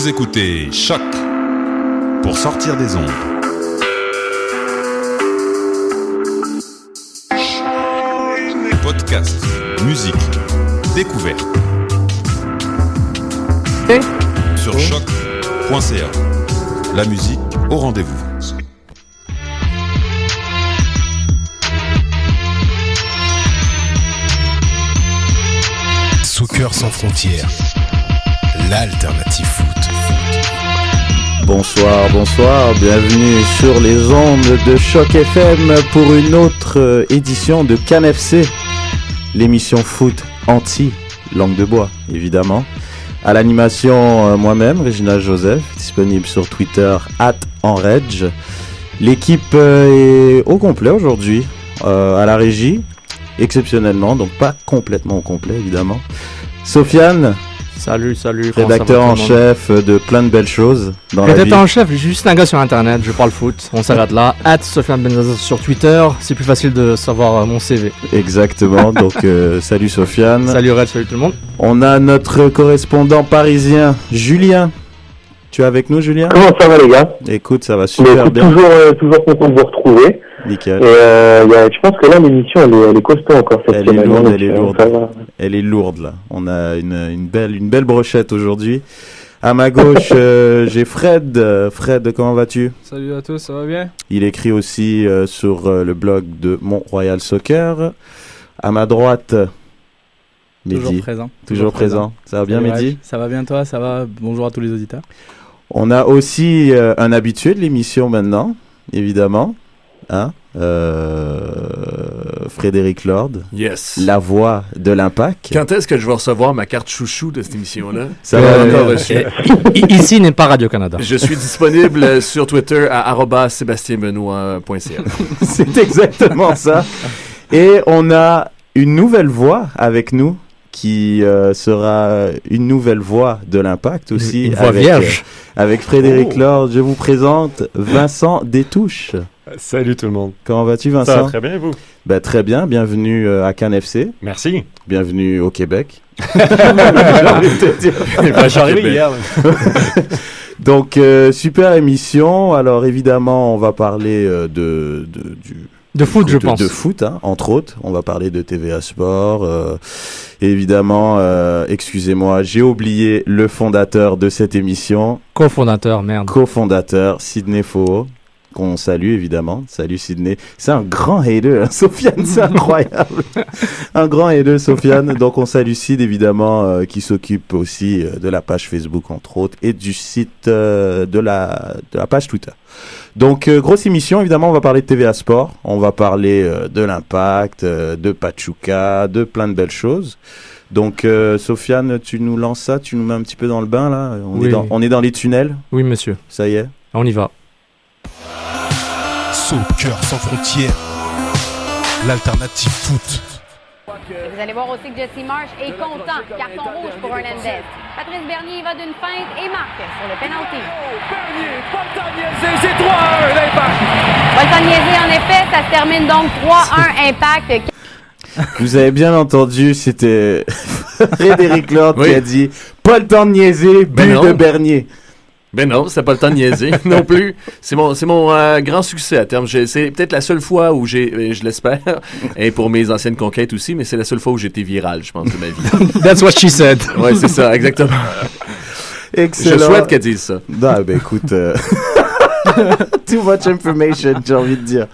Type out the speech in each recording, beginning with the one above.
Vous écoutez Choc pour sortir des ondes. Podcast, musique, découverte. Sur choc.ca. La musique au rendez-vous. Soccer sans frontières, l'alternative. Bonsoir, bonsoir, bienvenue sur les ondes de Choc FM pour une autre euh, édition de CanFC, l'émission foot anti langue de bois, évidemment. À l'animation, euh, moi-même, Réginald Joseph, disponible sur Twitter, at enredge. L'équipe euh, est au complet aujourd'hui, à la régie, exceptionnellement, donc pas complètement au complet, évidemment. Sofiane, Salut, salut. rédacteur en chef de plein de belles choses dans la vie. Rédacteur en chef, juste un gars sur internet, je parle foot, on s'arrête là. At Sofiane Benzaza sur Twitter, c'est plus facile de savoir euh, mon CV. Exactement, donc euh, salut Sofiane. Salut Red, salut tout le monde. On a notre correspondant parisien, Julien. Tu es avec nous, Julien? Comment ça va les gars? Écoute, ça va super écoute, bien. toujours, euh, toujours content de vous retrouver. Et Nickel. euh, y a- je pense que là l'émission elle est, elle est costaud encore cette Elle est semaine. lourde, hein, elle est euh, lourde. Elle est lourde, là. On a une, une, belle, une belle brochette aujourd'hui. À ma gauche, euh, j'ai Fred. Fred, comment vas-tu? Salut à tous, ça va bien? Il écrit aussi euh, sur euh, le blog de Mont-Royal Soccer. À ma droite, Mehdi. Toujours présent. Toujours présent. Ça va bien, Mehdi? Ça va bien toi, ça va? Bonjour à tous les auditeurs. On a aussi euh, un habitué de l'émission maintenant, évidemment. Hein Euh, Frédéric Lord, Yes. la voix de l'impact. Quand est-ce que je vais recevoir ma carte chouchou de cette émission-là? Ça va encore ici n'est pas Radio-Canada. Je suis disponible sur Twitter à sébastienbenoît.ca. C'est exactement ça. Et on a une nouvelle voix avec nous qui euh, sera une nouvelle voix de l'impact aussi. Une voix avec, vierge. euh, avec Frédéric Oh. Lord, je vous présente Vincent Détouche. Salut tout le monde. Comment vas-tu Ça Vincent va très bien et vous? Bah, Très bien, bienvenue euh, à Cannes FC, Merci. bienvenue au Québec. Arrivé hier. Donc, euh, super émission. Alors, évidemment, on va parler euh, de, de- du, De foot, je pense. de foot, hein, entre autres. On va parler de TVA Sport. euh, évidemment, euh, excusez-moi, j'ai oublié le fondateur de cette émission, Co-fondateur, merde. cofondateur, Sidney Faux, qu'on salue évidemment. Salut Sidney. C'est un grand hater, hein, Sofiane, c'est incroyable. un grand hater, Sofiane. Donc on salue Sid évidemment, euh, qui s'occupe aussi euh, de la page Facebook entre autres et du site euh, de, la, de la page Twitter. Donc grosse émission, évidemment on va parler de TVA Sport, on va parler de l'impact, de Pachuca, de plein de belles choses. Donc euh, Sofiane, tu nous lances ça, tu nous mets un petit peu dans le bain là? On, est, Oui. dans, on est dans les tunnels, Oui, monsieur. ça y est? On y va. Soccer sans frontières, l'alternative foot. Vous allez voir aussi que Jesse Marsh est content. Carton rouge pour Hernandez. Patrice Bernier va d'une feinte et marque sur le penalty. Paul niaiser en effet, ça se termine donc 3-1 impact. Vous avez bien entendu, c'était Frédéric Lord qui Oui. a dit pas le temps de niaiser, but Ben de Bernier. Ben non, c'est pas le temps de niaiser non plus. C'est mon, c'est mon euh, grand succès à terme. C'est peut-être la seule fois où j'ai, euh, je l'espère, et pour mes anciennes conquêtes aussi, mais c'est la seule fois où j'ai été viral, je pense, de ma vie. That's what she said. Ouais, c'est ça, exactement. Excellent. Je souhaite qu'elle dise ça. Ah, ben écoute. euh, Too much information, j'ai envie de dire.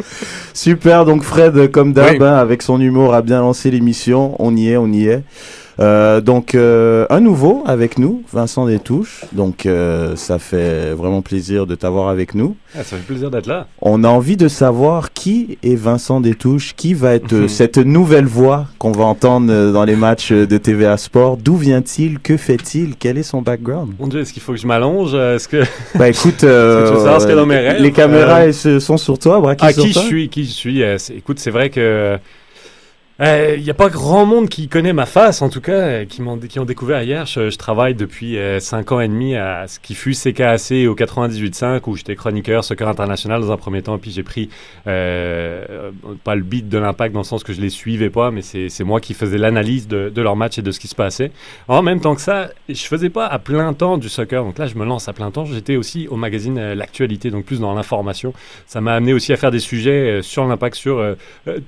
Super, donc Fred, comme d'hab, Oui. hein, avec son humour, a bien lancé l'émission. On y est, on y est. Euh, donc, euh, un nouveau avec nous, Vincent Détouche. Donc, euh, ça fait vraiment plaisir de t'avoir avec nous. Ah, ça fait plaisir d'être là. On a envie de savoir qui est Vincent Détouche, qui va être cette nouvelle voix qu'on va entendre dans les matchs de TVA Sport. D'où vient-il? Que fait-il? Quel est son background? Mon Dieu, est-ce qu'il faut que je m'allonge? Est-ce que. Bah écoute, que dans mes rêves? les caméras sont sur toi, braquées Ah, sur qui je suis, qui je suis? écoute, c'est vrai que. Il n'y a pas grand monde qui connaît ma face, en tout cas, euh, qui, m'ont, ont découvert hier. Je, travaille depuis 5 ans et demi à ce qui fut CKAC au 98.5, où j'étais chroniqueur soccer international dans un premier temps, puis j'ai pris, euh, euh, pas le beat de l'impact dans le sens que je les suivais pas, mais c'est, moi qui faisais l'analyse de, de leur match et de ce qui se passait. En même temps que ça, je faisais pas à plein temps du soccer, donc là je me lance à plein temps. J'étais aussi au magazine euh, L'actualité, donc plus dans l'information. Ça m'a amené aussi à faire des sujets euh, sur l'impact, sur euh, euh,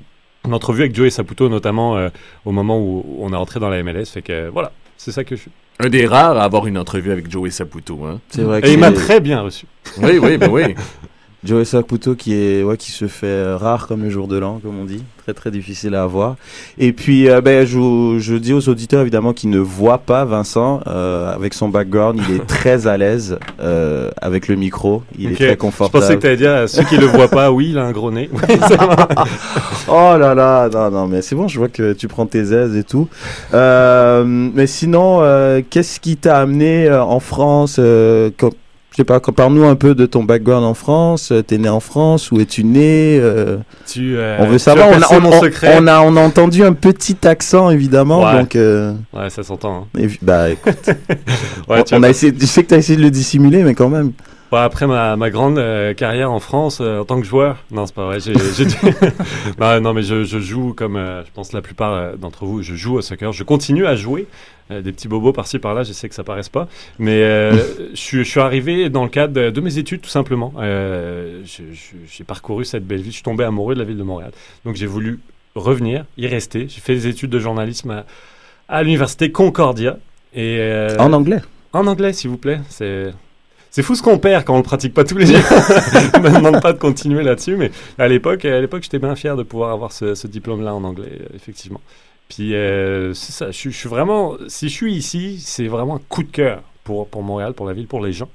une entrevue avec Joey Saputo, notamment euh, au moment où on est rentré dans la MLS. Fait que euh, voilà, c'est ça que je suis. Un des rares à avoir une entrevue avec Joey Saputo. Hein. C'est vrai. Et il m'a très bien reçu. Oui, oui, ben oui. Joey Saputo qui est ouais qui se fait euh, rare comme le jour de l'an comme on dit. Très très difficile à avoir. Et puis euh, ben je, je dis aux auditeurs évidemment qui ne voient pas Vincent euh, avec son background il est très à l'aise euh, avec le micro. Il est très Je confortable pensais que tu allais dire, euh, ceux qui le voient pas, oui, il a un gros nez. Oh là là, non, non, mais c'est bon, je vois que tu prends tes aises et tout. Mais sinon, qu'est-ce qui t'a amené en France comme- Je sais pas, parle-nous un peu de ton background en France. Euh, T'es né en France Où es-tu né euh, Tu, euh, On veut savoir. On a, on, on- on a, on a entendu un petit accent, évidemment. Ouais. Donc, euh, Ouais, ça s'entend. hein. bah, écoute, Ouais, on, a essayé, je sais que tu as essayé de le dissimuler, mais quand même. Ouais, après ma, ma grande euh, carrière en France euh, en tant que joueur, non c'est pas vrai, dû- non, non mais je, je joue comme euh, je pense la plupart d'entre vous, je joue au soccer, je continue à jouer, des petits bobos par-ci par-là, je sais que ça paraisse pas, mais je, suis- je suis arrivé dans le cadre de, de mes études tout simplement. J'ai parcouru cette belle ville, je suis tombé amoureux de la ville de Montréal, donc j'ai voulu revenir, y rester. J'ai fait des études de journalisme à, à l'université Concordia et En anglais? en anglais, s'il vous plaît. C'est c'est fou ce qu'on perd quand on le pratique pas tous les jours. Je me demande pas de continuer là-dessus, mais à l'époque, à l'époque, j'étais bien fier de pouvoir avoir ce, ce diplôme-là en anglais, euh, effectivement. Puis euh, c'est ça. Je, suis- je suis vraiment, si je suis ici, c'est vraiment un coup de cœur pour pour Montréal, pour la ville, pour les gens.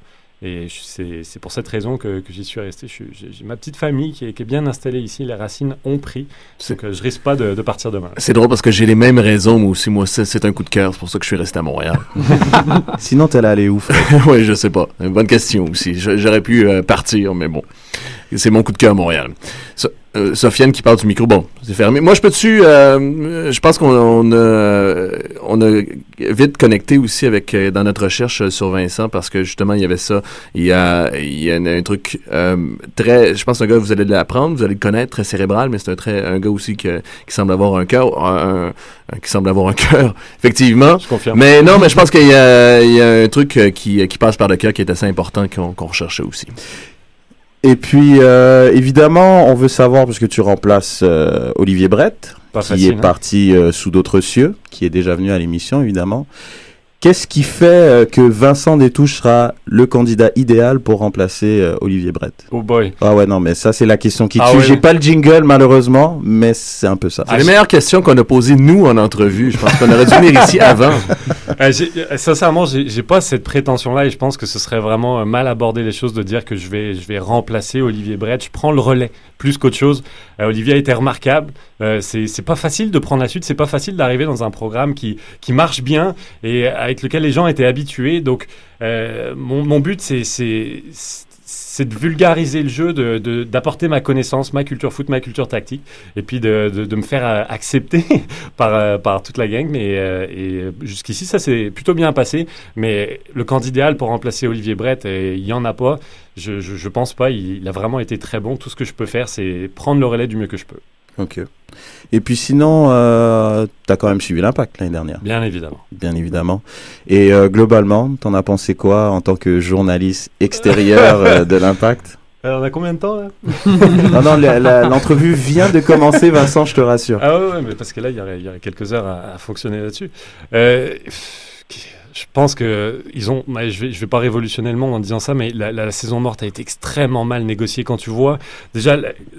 Et c'est pour cette raison que, que j'y suis resté. J'ai ma petite famille qui est, qui est bien installée ici. Les racines ont pris. Donc euh, je risque pas de, de partir demain. C'est drôle parce que j'ai les mêmes raisons, moi aussi. Moi, c'est un coup de cœur. C'est pour ça que je suis resté à Montréal. Sinon, allé aller où oui, je sais pas. Une bonne question aussi. J'aurais pu euh, partir, mais bon. C'est mon coup de cœur à Montréal. So- euh, Sofiane qui parle du micro. Bon, c'est fermé. Moi, je peux dessus. euh, je pense qu'on on a, on a vite connecté aussi avec euh, dans notre recherche sur Vincent parce que justement il y avait ça. Il y a, il y a un, un truc euh, très. Je pense un gars vous allez l'apprendre, vous allez le connaître, très cérébral, mais c'est un très un gars aussi que, qui semble avoir un cœur, un, un- qui semble avoir un cœur, effectivement. Je confirme. Mais non, mais je pense qu'il y a, il y a un truc euh, qui, qui passe par le cœur qui est assez important qu'on qu'on recherchait aussi. Et puis, euh, évidemment, on veut savoir, parce que tu remplaces euh, Olivier Brett, Pas qui facile, est hein. parti euh, sous d'autres cieux, qui est déjà venu à l'émission, évidemment. Qu'est-ce qui fait euh, que Vincent Détouche sera le candidat idéal pour remplacer euh, Olivier Brett? Oh boy. Ah ouais, non, mais ça, c'est la question qui Ah tue. ouais. J'ai pas le jingle, malheureusement, mais c'est un peu ça. C'est les meilleures questions qu'on a posées, nous, en entrevue. Je pense qu'on aurait dû venir ici avant. Euh, j'ai- euh, sincèrement, j'ai j'ai pas cette prétention-là et je pense que ce serait vraiment mal aborder les choses de dire que je vais, je vais remplacer Olivier Brett. Je prends le relais plus qu'autre chose. Euh, Olivier a été remarquable. Euh, c'est c'est pas facile de prendre la suite. C'est pas facile d'arriver dans un programme qui, qui marche bien et avec lequel les gens étaient habitués. Donc, euh, mon, but, c'est de vulgariser le jeu, de- d'apporter ma connaissance, ma culture foot, ma culture tactique, et puis de, de- me faire euh, accepter par, euh, par toute la gang. Mais, et jusqu'ici, ça s'est plutôt bien passé. Mais le candidat idéal pour remplacer Olivier Brett, il n'y en a pas. Je, je pense pas. Il a vraiment été très bon. Tout ce que je peux faire, c'est prendre le relais du mieux que je peux. Ok. Et puis sinon, euh, t'as quand même suivi l'impact l'année dernière. Bien évidemment. Bien évidemment. Et euh, globalement, t'en as pensé quoi en tant que journaliste extérieur euh, de l'impact? Alors, on a combien de temps là? Non, non, l'entrevue vient de commencer, Vincent, je te rassure. Ah ouais, ouais, mais parce que là, il y aurait, il y aurait quelques heures à, à fonctionner là-dessus. Euh, je pense que ils ont. je vais, je vais pas révolutionner le monde en disant ça, mais la, la- la saison morte a été extrêmement mal négociée quand tu vois. Déjà,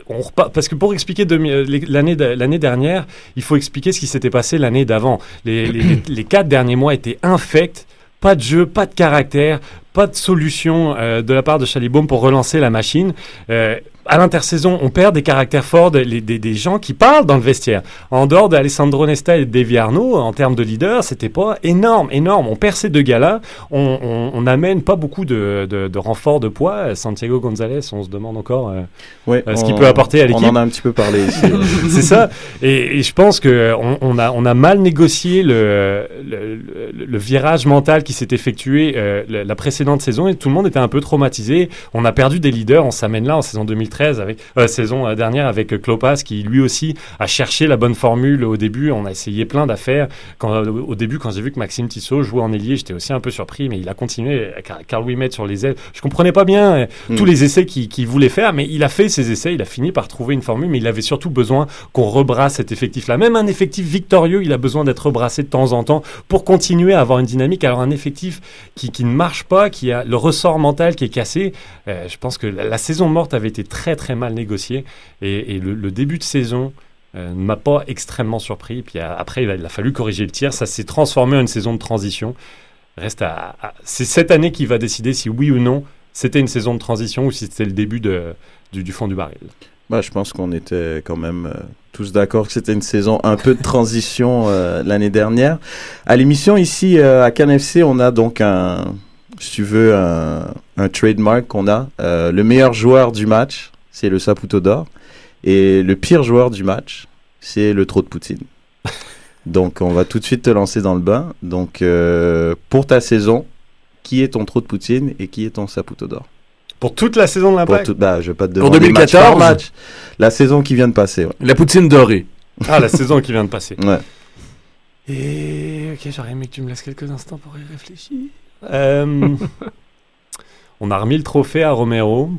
on repart, parce que pour expliquer euh, l'année l'année dernière, il faut expliquer ce qui s'était passé l'année d'avant. Les, les- les- les quatre derniers mois étaient infects. Pas de jeu, pas de caractère, pas de solution euh, de la part de Chalibaume pour relancer la machine. Euh, à l'intersaison, on perd des caractères forts, des, les- des- des gens qui parlent dans le vestiaire. En dehors d'Alessandro Nesta et de Davy Arnaud, en termes de leader, c'était pas énorme, énorme. On perd ces deux gars-là, on, on, on amène pas beaucoup de, de, de renforts de poids. Santiago Gonzalez, on se demande encore euh, Ouais, euh, ce on- qu'il peut apporter à on l'équipe. en a un petit peu parlé. C'est ça. Et, et je pense que on, on a, on a mal négocié le, le, le- le virage mental qui s'est effectué euh, la, la précédente saison et tout le monde était un peu traumatisé. On a perdu des leaders. On s'amène là en saison 2013 avec euh, saison euh, dernière avec euh, Klopas qui lui aussi a cherché la bonne formule au début. On a essayé plein d'affaires. Quand euh, au début, quand j'ai vu que Maxime Tissot jouait en ailier, j'étais aussi un peu surpris, mais il a continué. euh, Car- Carl Ouimet sur les ailes. Je comprenais pas bien euh, Mm. tous les essais qu'il voulait faire, mais il a fait ses essais. Il a fini par trouver une formule, mais il avait surtout besoin qu'on rebrasse cet effectif-là. Même un effectif victorieux, il a besoin d'être rebrassé de temps en temps pour continuer à avoir une dynamique. Alors un effectif qui, qui ne marche pas, qui a le ressort mental qui est cassé, euh, je pense que la, la saison morte avait été très très mal négociée et, le, début de saison euh, ne m'a pas extrêmement surpris. Puis euh, après, il a, fallu corriger le tir. Ça s'est transformé en une saison de transition. Reste à, c'est cette année qui va décider si oui ou non c'était une saison de transition ou si c'était le début de, du, fond du baril. Bah, je pense qu'on était quand même euh, tous d'accord que c'était une saison un peu de transition l'année dernière. À l'émission ici à CanFC, on a donc un, si tu veux, un, un trademark qu'on a. Le meilleur joueur du match, c'est le Saputo d'or. Et le pire joueur du match, c'est le trop de Poutine. Donc, on va tout de suite te lancer dans le bain. Donc, euh, pour ta saison, qui est ton trop de Poutine et qui est ton Saputo d'or Pour toute la saison de l'impact tout- bah, je vais pas te Pour demander match par 2014? match. La saison qui vient de passer, ouais. La poutine dorée. Ah, la saison qui vient de passer. Ouais. Et ok, j'aurais aimé que tu me laisses quelques instants pour y réfléchir. Euh, on a remis le trophée à Romero.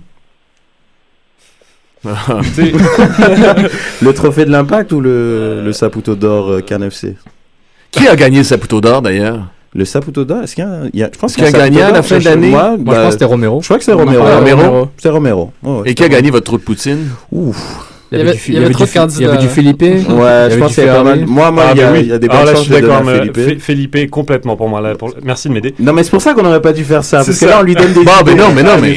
Le trophée de l'impact ou le, le Saputo d'or euh, CanFC Qui a gagné le Saputo d'or d'ailleurs? Le Saputo d'or, est-ce qu'il y a, un- il y a- Je pense Qui qu'il y a un gagné à la fin l'année? Moi, je pense que c'était Romero. Je crois que c'est Romero. Romero. Romero. C'est Romero. Ouais, Et qui a gagné votre trou de poutine? Ouf. Il y Il y avait avait- il y avait trop de Fi- il y avait candidats. du Philippe. Ouais, je pense qu'il y a pas mal. Moi, moi, Ah, il y, a, oui. il y a des bonnes je chances suis de mais Felipe. Fe- Felipe complètement pour moi. Là, pour- Merci de m'aider. Non, mais c'est pour ça qu'on n'aurait pas dû faire ça. C'est Parce que ça. là, on lui donne des. Bon, idées. ben non, mais non, mais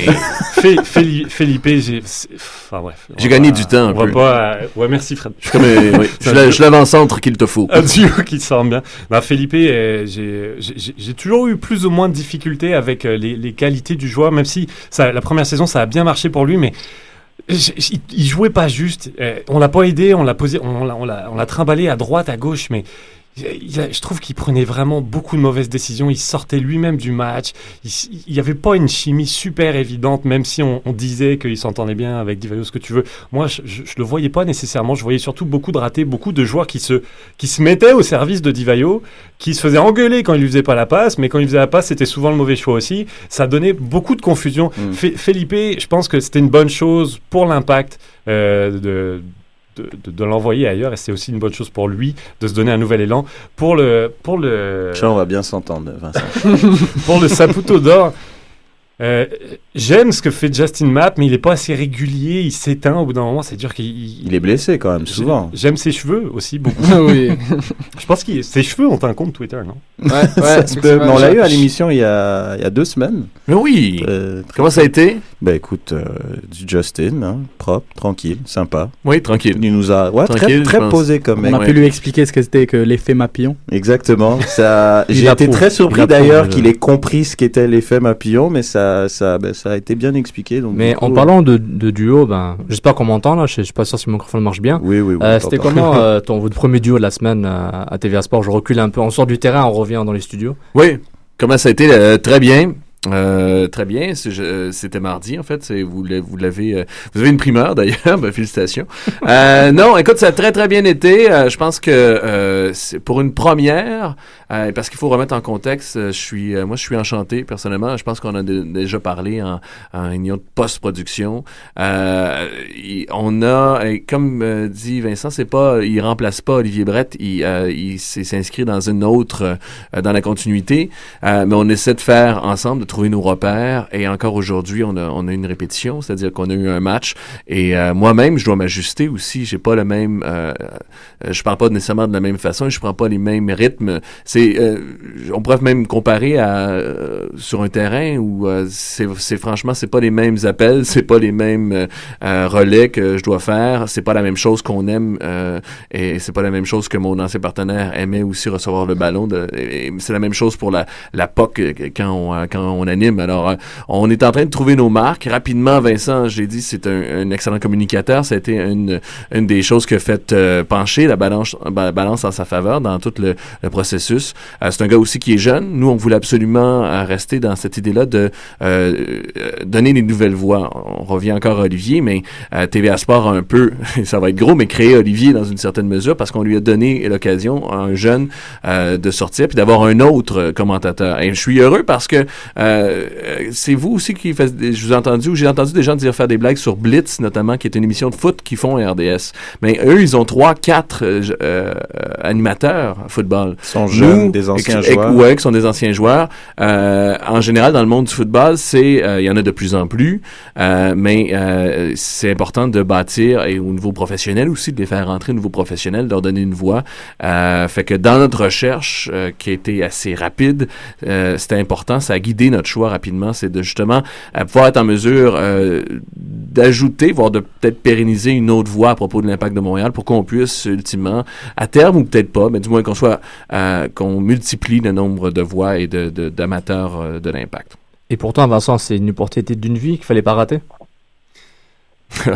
Fé- Féli- Felipe, j'ai. Enfin bref. J'ai gagné du temps un On peu. pas. euh, Ouais, merci Fred. je suis comme, euh, oui, je la- je l'avant-centre qu'il te faut. Un duo qui semble bien. Non, Felipe, euh, j'ai- toujours eu plus ou moins de difficultés avec euh, les, les qualités du joueur, même si ça, la première saison, ça a bien marché pour lui, mais il jouait pas juste. Euh, on l'a pas aidé, on l'a posé, on l'a- trimballé à droite, à gauche, mais je trouve qu'il prenait vraiment beaucoup de mauvaises décisions. Il sortait lui-même du match. Il n'y avait pas une chimie super évidente, même si on, on disait qu'il s'entendait bien avec Divayo, ce que tu veux. Moi, je, je le voyais pas nécessairement. Je voyais surtout beaucoup de ratés, beaucoup de joueurs qui se, qui se mettaient au service de Divayo, qui se faisaient engueuler quand il lui faisait pas la passe, mais quand il faisait la passe, c'était souvent le mauvais choix aussi. Ça donnait beaucoup de confusion. Mm. Fe- Felipe, je pense que c'était une bonne chose pour l'impact euh, de, de, de- de l'envoyer ailleurs et c'est aussi une bonne chose pour lui de se donner un nouvel élan pour le pour le on va bien s'entendre, Vincent. pour le Saputo d'or euh, j'aime ce que fait Justin Mapp mais il est pas assez régulier il s'éteint au bout d'un moment c'est dur qu'il Il est blessé quand même, souvent. j'aime ses cheveux aussi beaucoup oui. je pense que ses cheveux ont un compte Twitter non? Ouais, ouais, Ça se peut. Mais on l'a eu à l'émission il y a, il y a deux semaines. Mais oui. Euh, Comment ça a été? Ben écoute, euh, du Justin, hein, propre, tranquille, sympa. Oui, tranquille. Il nous a, ouais, très, posé comme mec. On a pu lui expliquer ce que c'était que l'effet Mapillon. Exactement. Ça, j'ai été très surpris d'ailleurs euh. qu'il ait compris ce qu'était l'effet Mapillon, mais ça, ça, ben, ça a été bien expliqué. Donc, Mais coup, en parlant de, de duo, ben, j'espère qu'on m'entend là. Je je suis pas sûr si mon microphone marche bien. Oui, oui, oui. Euh, C'était comment euh, ton votre premier duo de la semaine euh, à TVA Sport? Je recule un peu. On sort du terrain, on revient dans les studios. Oui. Comment ça a été euh, Très bien. Euh, très bien, c'était mardi en fait. Vous l'avez, vous l'avez, euh, vous avez une primeur d'ailleurs. Ben, félicitations. Euh, non, écoute, ça a très très bien été. Euh, je pense que euh, c'est pour une première, euh, parce qu'il faut remettre en contexte. euh, je suis, euh, moi, je suis enchanté personnellement. Je pense qu'on a dé- déjà parlé en, en union de post-production. Euh, on a, comme euh, dit Vincent, c'est pas, il remplace pas Olivier Brett. Il, il s'inscrit dans une autre, dans la continuité. Mais on essaie de faire ensemble, de trouver nos repères. Et encore aujourd'hui, on a, on a une répétition, c'est-à-dire qu'on a eu un match. Et moi-même, je dois m'ajuster aussi. J'ai pas le même, je parle pas nécessairement de la même façon. Je prends pas les mêmes rythmes. Euh, on pourrait même comparer à euh, sur un terrain où euh, c'est, c'est franchement, c'est pas les mêmes appels, c'est pas les mêmes euh, euh, relais que je dois faire. C'est pas la même chose qu'on aime euh, et c'est pas la même chose que mon ancien partenaire aimait aussi recevoir le ballon. De, c'est la même chose pour la, la POC quand on, quand on anime. Alors, on est en train de trouver nos marques. Rapidement, Vincent, je l'ai dit, c'est un, un excellent communicateur. Ça a été une, une des choses qui a fait pencher la balance, ba- balance en sa faveur dans tout le processus. Euh, c'est un gars aussi qui est jeune. Nous, on voulait absolument euh, rester dans cette idée-là de euh, donner des nouvelles voix. On revient encore à Olivier, mais TVA Sport a un peu, ça va être gros, mais créé Olivier dans une certaine mesure parce qu'on lui a donné l'occasion à un jeune de sortir puis d'avoir un autre commentateur. Et je suis heureux parce que c'est vous aussi qui faites, je vous ai entendu, ou j'ai entendu des gens dire faire des blagues sur Blitz notamment, qui est une émission de foot qu'ils font à RDS. Mais eux, ils ont trois, quatre euh, animateurs football. Ils sont jeunes, des et- joueurs. Ouais, qui sont des anciens joueurs. Euh, en général, dans le monde du football, c'est euh, il y en a de plus en plus, euh, mais c'est important de bâtir et au niveau professionnel aussi de les faire rentrer au niveau professionnel, de leur donner une voix. Fait que dans notre recherche qui a été assez rapide, c'était important, ça a guidé notre choix rapidement, c'est de justement pouvoir être en mesure d'ajouter, voire de peut-être pérenniser une autre voix à propos de l'impact de Montréal pour qu'on puisse ultimement, à terme ou peut-être pas, mais du moins qu'on soit, euh, qu'on multiplie le nombre de voix et de, de- d'amateurs euh, de l'impact. Et pourtant, Vincent, c'est une opportunité d'une vie qu'il fallait pas rater.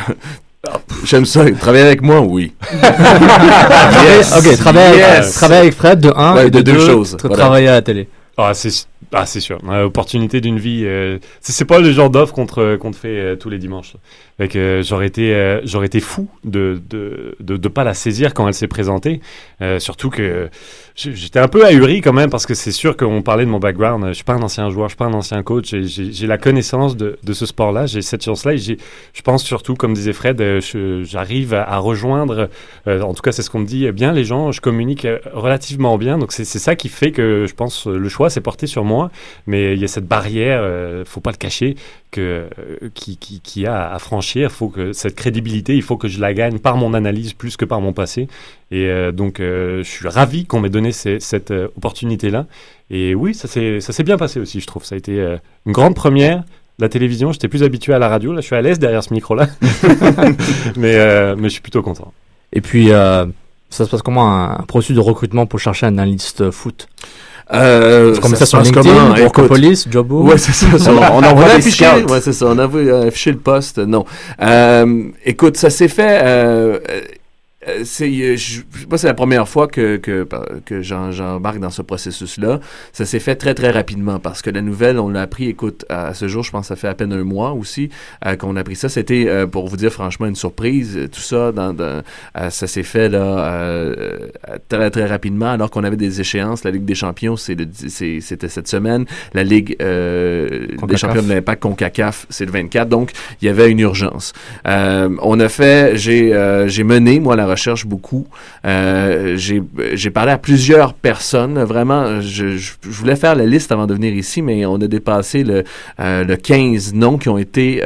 J'aime ça. Travailler avec moi, oui. Yes. Ok, travailler, Yes. travailler avec Fred, de un, Ouais, et de de, deux choses, tra- voilà. Travailler à la télé. Ah, c'est ah, sûr. Euh, opportunité d'une vie. euh, c'est pas le genre d'offre qu'on te, fait euh, tous les dimanches. Euh, j'aurais été, euh, été fou de de, de de pas la saisir quand elle s'est présentée. Surtout que j'étais un peu ahuri quand même parce que c'est sûr qu'on parlait de mon background. Je suis pas un ancien joueur, je suis pas un ancien coach. J'ai- la connaissance de, de ce sport-là. J'ai cette chance-là. Je pense surtout, comme disait Fred, j'arrive à, à rejoindre. en tout cas, c'est ce qu'on me dit bien. Les gens, je communique relativement bien. Donc c'est ça qui fait que je pense le choix s'est porté sur moi. Mais il y a cette barrière, euh, faut pas le cacher, que euh, qui, qui, qui a à franchir. Faut que cette crédibilité, il faut que je la gagne par mon analyse plus que par mon passé. Et euh, donc, euh, je suis ravi qu'on m'ait donné ces- cette euh, opportunité-là. Et oui, ça s'est bien passé aussi, je trouve. Ça a été une grande première. La télévision, j'étais plus habitué à la radio. Là, je suis à l'aise derrière ce micro-là. mais, euh, mais je suis plutôt content. Et puis, euh, ça se passe comment un, un processus de recrutement pour chercher un analyste foot? Euh, C'est comme ça ça, sur LinkedIn? Écoute. Workopolis, Jobo Ouais, c'est ça. ça. On envoie a affiché, ouais, c'est ça. On a vu- euh, affiché le poste. Non. Euh, écoute, ça s'est fait. Euh, c'est, euh, je, c'est la première fois que que, que j'en- j'embarque dans ce processus-là. Ça s'est fait très très rapidement parce que la nouvelle, on l'a appris. Écoute, à ce jour, je pense que ça fait à peine un mois aussi euh, qu'on a appris ça. C'était euh, pour vous dire franchement une surprise. euh, Tout ça, dans, dans- euh, ça s'est fait là euh, euh, très très rapidement alors qu'on avait des échéances. La Ligue des Champions, c'est le, c'est- c'était cette semaine. La Ligue euh, des. Champions de l'Impact Concacaf, c'est le 24. Donc il y avait une urgence. Euh, on a fait, j'ai euh, j'ai mené moi la recherche beaucoup. Euh, j'ai parlé à plusieurs personnes. Vraiment, je, voulais faire la liste avant de venir ici, mais on a dépassé le euh, le 15 noms qui ont été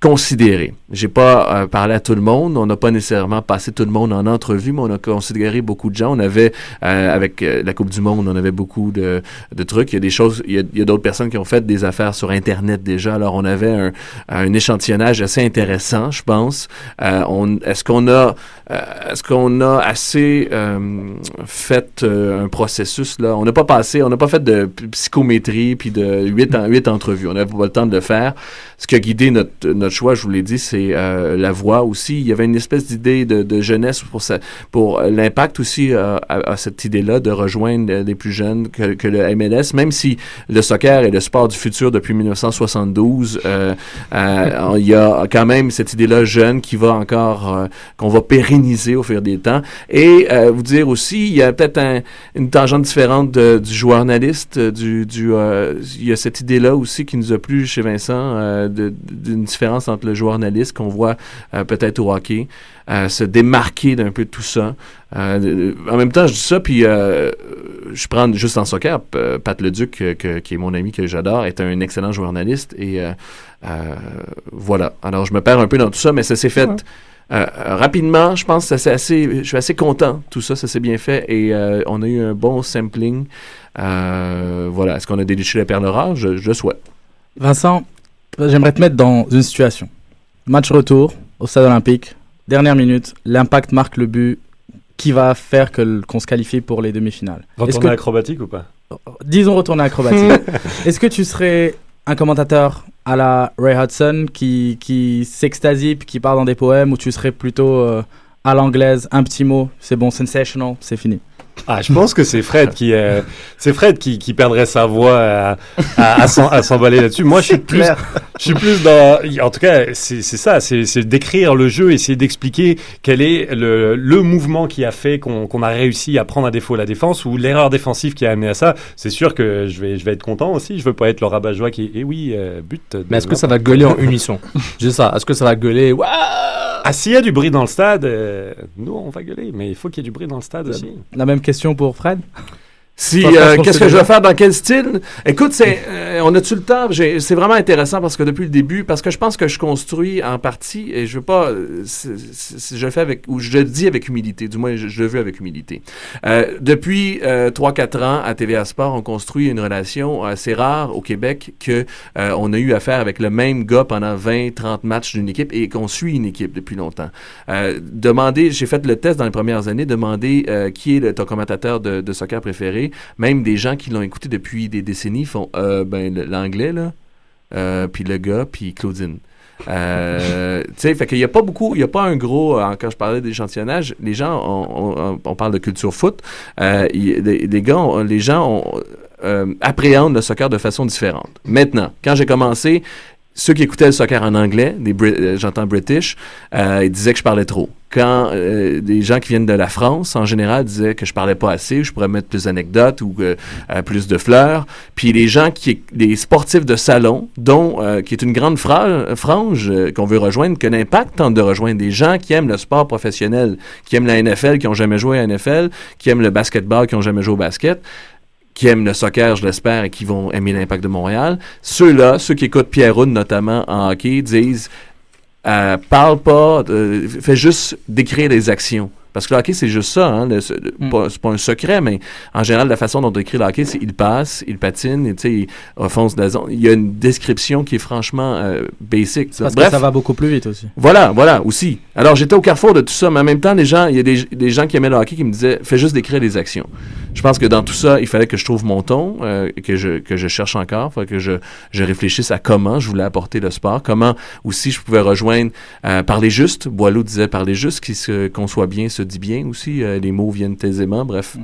considérés. J'ai pas euh, parlé à tout le monde. On n'a pas nécessairement passé tout le monde en entrevue, mais on a considéré beaucoup de gens. On avait euh, avec euh, la Coupe du Monde, on avait beaucoup de, de trucs. Il y a des choses, il y a, d'autres personnes qui ont fait des affaires sur Internet déjà. Alors on avait un, un échantillonnage assez intéressant, je pense. Euh, on, est-ce qu'on a euh, est-ce qu'on a assez fait un processus là? On n'a pas passé, on n'a pas fait de psychométrie puis de huit, huit entrevues. On n'avait pas le temps de le faire. Ce qui a guidé notre, notre choix, je vous l'ai dit, c'est euh, la voix aussi. Il y avait une espèce d'idée de, jeunesse pour euh, l'impact aussi euh, à, cette idée-là de rejoindre les plus jeunes que, le MLS, même si le soccer est le sport du futur depuis 1972. euh, euh, il y a quand même cette idée-là jeune qui va encore, qu'on va pérenniser au fil des temps. Et vous dire aussi, il y a peut-être un- une tangente différente de- du journaliste, il y a cette idée-là aussi qui nous a plu chez Vincent, d'une différence entre le journaliste qu'on voit euh, peut-être au hockey, euh, se démarquer d'un peu de tout ça. Euh, en même temps, je dis ça, puis euh, je prends juste en soccer, P- Pat Leduc, que- qui est mon ami que j'adore, est un excellent journaliste, et euh, euh, voilà. Alors, je me perds un peu dans tout ça, mais ça s'est fait Ouais. euh, rapidement. Je pense que ça s'est assez, je suis assez content, tout ça, ça s'est bien fait, et euh, on a eu un bon sampling. Euh, voilà. Est-ce qu'on a déliché la perle rare? Je, je le souhaite. Vincent, j'aimerais te mettre dans une situation. Match retour au stade olympique, dernière minute, l'impact marque le but qui va faire que qu'on se qualifie pour les demi-finales? Retourner que- acrobatique ou pas? Disons retourner acrobatique. Est-ce que tu serais un commentateur à la Ray Hudson qui, qui s'extasie puis qui part dans des poèmes ou tu serais plutôt euh, à l'anglaise, un petit mot, c'est bon, sensational, c'est fini? Ah, je pense que c'est Fred qui, euh, c'est Fred qui, qui perdrait sa voix à, à, à s'en- à s'emballer là-dessus. Moi, je suis plus, clair. je suis plus dans, en tout cas, c'est c'est ça, c'est c'est décrire le jeu, essayer d'expliquer quel est le, le mouvement qui a fait qu'on qu'on a réussi à prendre à défaut la défense ou l'erreur défensive qui a amené à ça. C'est sûr que je vais, je vais être content aussi. Je veux pas être le rabat-joie qui, eh oui, euh, but. Mais est-ce que ça va gueuler en unisson? Juste ça. Est-ce que ça va gueuler? Ouah Ah, s'il y a du bruit dans le stade, euh, nous, on va gueuler, mais il faut qu'il y ait du bruit dans le stade aussi. La même question pour Fred? Si, euh, qu'est-ce que je vais faire? Dans quel style? Écoute, c'est, euh, on a-tu le temps? J'ai- C'est vraiment intéressant parce que depuis le début, parce que je pense que je construis en partie et je veux pas, euh, je le fais avec ou je le dis avec humilité. Du moins, je, je le veux avec humilité. Euh, depuis euh, 3-4 ans à TVA Sport, on construit une relation assez rare au Québec que euh, on a eu affaire avec le même gars pendant 20-30 matchs d'une équipe et qu'on suit une équipe depuis longtemps. Euh, demandez, j'ai fait le test dans les premières années, demandez euh, qui est le, ton commentateur de, de soccer préféré. Même des gens qui l'ont écouté depuis des décennies font euh, ben, l'anglais, là, euh, puis le gars, puis Claudine. Euh, tu sais, fait qu'il n'y a pas beaucoup, il n'y a pas un gros, euh, quand je parlais d'échantillonnage, les gens, on, on- on parle de culture foot, euh, les, les gars, on- les gens ont, appréhendent le soccer de façon différente. Maintenant, quand j'ai commencé, ceux qui écoutaient le soccer en anglais, des euh, j'entends British, euh, ils disaient que je parlais trop. Quand euh, des gens qui viennent de la France, en général, disaient que je parlais pas assez, je pourrais mettre plus d'anecdotes ou euh, euh, plus de fleurs. Puis les gens qui, les sportifs de salon, dont euh, qui est une grande fra- frange qu'on veut rejoindre, que l'impact tente de rejoindre des gens qui aiment le sport professionnel, qui aiment la NFL, qui ont jamais joué à la NFL, qui aiment le basketball, qui ont jamais joué au basket qui aiment le soccer, je l'espère, et qui vont aimer l'impact de Montréal. Ceux-là, ceux qui écoutent Pierre Houd, notamment en hockey, disent euh, parle pas, euh, fais juste décrire les actions. Parce que le hockey, c'est juste ça. Hein, le- c'est pas, un secret, mais en général, la façon dont on décrit le hockey, c'est il passe, il patine, et, il offense la zone. Il y a une description qui est franchement euh, basic. Parce Bref, que ça va beaucoup plus vite aussi. voilà, voilà, aussi. Alors, j'étais au carrefour de tout ça, mais en même temps, les gens, il y a des, des gens qui aimaient le hockey qui me disaient, fais juste décrire les actions. Je pense que dans tout ça, il fallait que je trouve mon ton, euh, que je que je cherche encore, que je je réfléchisse à comment je voulais apporter le sport, comment aussi je pouvais rejoindre euh, parler juste. Boileau disait parler juste, qui se conçoit bien, se dit bien aussi. euh, les mots viennent aisément. Bref.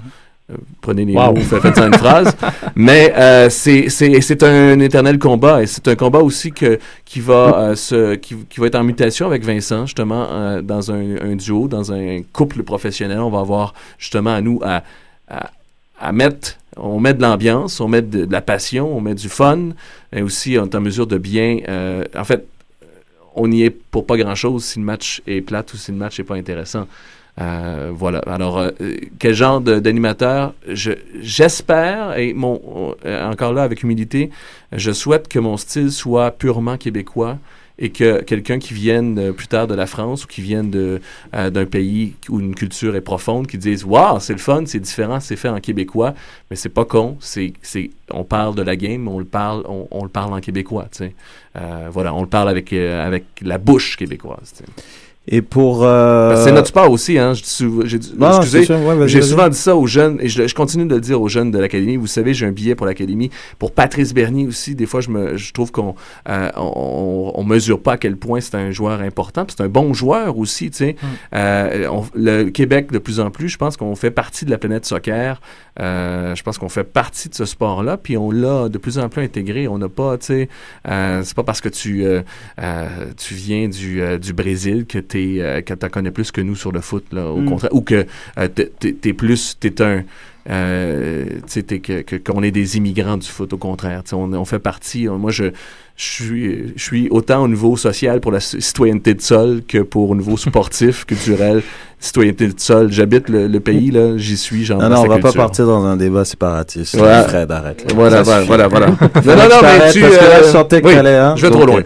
euh, Prenez les Wow. mots, fa- faites ça une phrase. Mais euh, c'est c'est c'est un éternel combat et c'est un combat aussi que qui va euh, se qui, qui va être en mutation avec Vincent justement euh, dans un, un duo, dans un couple professionnel. On va avoir justement à nous à à, à mettre, on met de l'ambiance, on met de, la passion, on met du fun, et aussi on est en mesure de bien, euh, en fait, on y est pour pas grand-chose si le match est plate ou si le match est pas intéressant. Euh, voilà. Alors, euh, quel genre d'animateur? Je J'espère, et mon, euh, encore là avec humilité, je souhaite que mon style soit purement québécois et que quelqu'un qui vienne euh, plus tard de la France ou qui vienne de, euh, d'un pays où une culture est profonde, qui dise Waouh, c'est le fun, c'est différent, c'est fait en québécois, mais c'est pas con, c'est, c'est, on parle de la game, on le parle, on, on le parle en québécois. Euh, voilà, on le parle avec, euh, avec la bouche québécoise, tu sais. Et pour. euh, c'est notre sport aussi, hein. J'ai ouais, souvent dit ça aux jeunes, et je, je continue de le dire aux jeunes de l'Académie. Vous savez, j'ai un billet pour l'Académie. Pour Patrice Bernier aussi, des fois, je, me, je trouve qu'on euh, on, on mesure pas à quel point c'est un joueur important. C'est un bon joueur aussi, tu sais. Euh, on- le Québec, de plus en plus, je pense qu'on fait partie de la planète soccer. Euh, je pense qu'on fait partie de ce sport-là, puis on l'a de plus en plus intégré. On n'a pas, tu sais, euh, c'est pas parce que tu, euh, euh, tu viens du, euh, du Brésil que tu euh, que t'en connais plus que nous sur le foot, là, au Mm. contraire, ou que euh, t'es- t'es t'es plus, t'es un, euh, tu sais, t'es que- que- qu'on est des immigrants du foot, au contraire. On, on fait partie, moi je, je suis, je suis autant au niveau social pour la citoyenneté de sol que pour au niveau sportif, culturel, citoyenneté de sol. J'habite le, le pays, là, j'y suis, j'en Non, non, on va pas partir dans un débat séparatiste. Ouais. Fred, arrête. là. Voilà, voilà, voilà, voilà. Non, non, non, je mais tu, Parce que là, je euh, sentais que oui, t'allais, hein. je vais trop loin.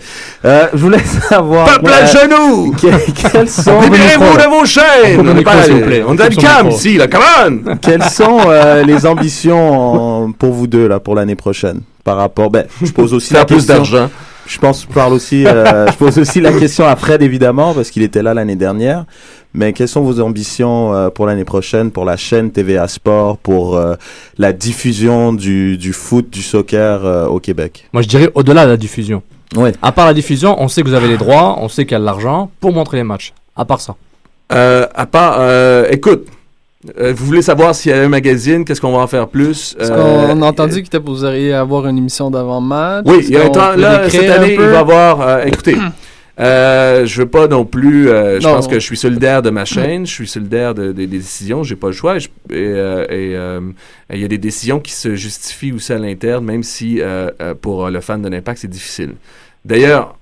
euh, je voulais savoir. Peuple à genoux! que- quels sont. Libérez-vous de vos chaînes! On est micro, pas- s'il vous plaît. On a Coupe le micro. ici, là, come on! Quelles sont euh, les ambitions pour vous deux là pour l'année prochaine? Par rapport ben je pose aussi la plus d'argent. Je pense je parle aussi euh, je pose aussi la question à Fred évidemment parce qu'il était là l'année dernière. Mais quelles sont vos ambitions euh, pour l'année prochaine pour la chaîne TVA Sport pour euh, la diffusion du, du foot du soccer euh, au Québec? Moi, je dirais au-delà de la diffusion. Ouais. À part la diffusion, on sait que vous avez les droits, on sait qu'il y a de l'argent pour montrer les matchs. À part ça. Euh, à part, euh, écoute, euh, vous voulez savoir s'il y a un magazine, qu'est-ce qu'on va en faire plus? Euh, qu'on a entendu que vous auriez avoir une émission d'avant-match. Oui, il y a un temps, là, cette année, il va y avoir, euh, écoutez, euh, je veux pas non plus, euh, je Non. pense que je suis solidaire de ma chaîne, je suis solidaire de- de- des décisions, j'ai pas le choix, et, je- euh, euh, il y a des décisions qui se justifient aussi à l'interne, même si euh, euh, pour euh, le fan de l'Impact, c'est difficile. D'ailleurs,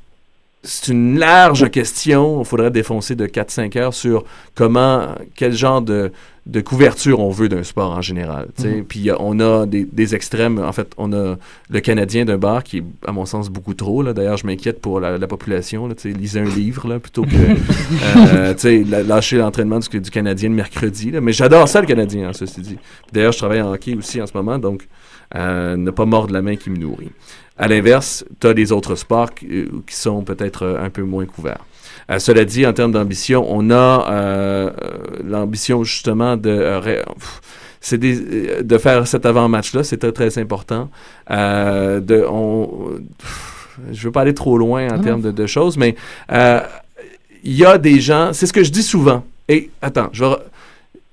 c'est une large question. Il faudrait défoncer de 4-5 heures sur comment, quel genre de, de couverture on veut d'un sport en général. Mhm. Puis euh, on a des, des extrêmes. En fait, on a le Canadien d'un bar qui est, à mon sens, beaucoup trop. D'ailleurs, je m'inquiète pour la, la population. Là, lisez un livre là, plutôt que euh, lâcher l'entraînement du, du Canadien le mercredi. là. Mais j'adore ça, le Canadien, hein, ceci dit. D'ailleurs, je travaille en hockey aussi en ce moment, donc euh, ne pas mordre la main qui me nourrit. À l'inverse, tu as des autres sports qui, euh, qui sont peut-être euh, un peu moins couverts. Euh, cela dit, en termes d'ambition, on a euh, l'ambition justement de, euh, c'est des- de faire cet avant-match-là, c'est très très important. Euh, de, on, je veux pas aller trop loin en termes de, de choses, mais euh, il y a des gens, c'est ce que je dis souvent. Et attends, je vais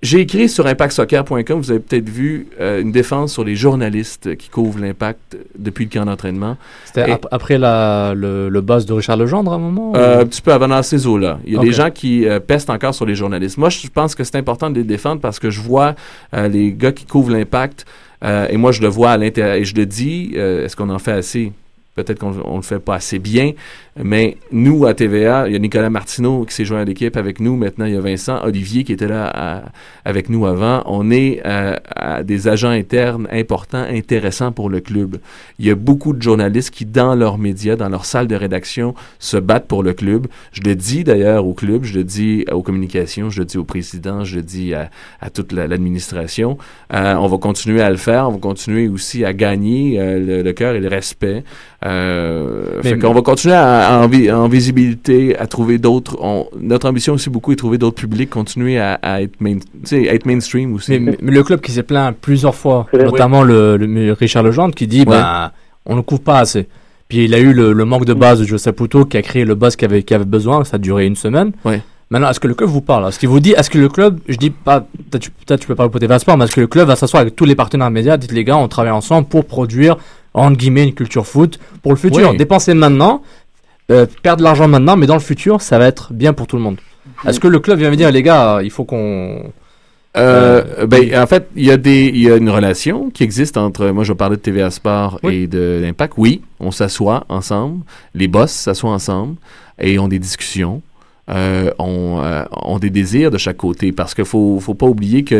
j'ai écrit sur impactsoccer.com, vous avez peut-être vu euh, une défense sur les journalistes qui couvrent l'impact depuis le camp d'entraînement. C'était ap- après la, le, le buzz de Richard Legendre à un moment euh, ou- un petit peu avant dans ces eaux-là. Il y a des gens qui euh, pestent encore sur les journalistes. Moi, je pense que c'est important de les défendre parce que je vois euh, les gars qui couvrent l'impact et moi, je le vois à l'intérieur et je le dis. Est-ce qu'on en fait assez? Peut-être qu'on on le fait pas assez bien, mais nous, à TVA, il y a Nicolas Martineau qui s'est joint à l'équipe avec nous. Maintenant, il y a Vincent, Olivier qui était là à- avec nous avant. On est euh, à des agents internes importants, intéressants pour le club. Il y a beaucoup de journalistes qui, dans leurs médias, dans leur salle de rédaction, se battent pour le club. Je le dis d'ailleurs au club, je le dis aux communications, je le dis au président, je le dis à, à toute la- l'administration. Euh, on va continuer à le faire, on va continuer aussi à gagner euh, le, le cœur et le respect. Euh, Mais- fait qu'on va continuer à, à en, vi- en visibilité, à trouver d'autres. Notre ambition aussi beaucoup est de trouver d'autres publics, continuer à, à être, main, tu sais, à être mainstream aussi. Mais, mais- mais le club qui s'est plaint plusieurs fois, notamment le, le- Richard Legendre, qui dit Ouais. ben, on ne couvre pas assez. Puis il a eu le, le manque de base de Joseph Puto qui a créé le buzz qu'il avait, besoin, ça a duré une semaine. Ouais. Maintenant, est-ce que le club vous parle? Est-ce qu'il vous dit, est-ce que le club, je dis pas, peut-être tu, peut-être tu peux parler pour tes mais est-ce que le club va s'asseoir avec tous les partenaires médias, dites les gars, on travaille ensemble pour produire, entre guillemets, une culture foot pour le futur Oui. Dépenser maintenant, euh, perdre de l'argent maintenant, mais dans le futur, ça va être bien pour tout le monde. Est-ce que le club vient me dire, les gars, il faut qu'on. Euh, ben, en fait, il y a des, il y a une relation qui existe entre, moi, je parlais de TVA Sport et de l'Impact. Oui, on s'assoit ensemble, les boss s'assoient ensemble et ont des discussions. Euh, ont, euh, ont des désirs de chaque côté. Parce qu'il faut faut pas oublier que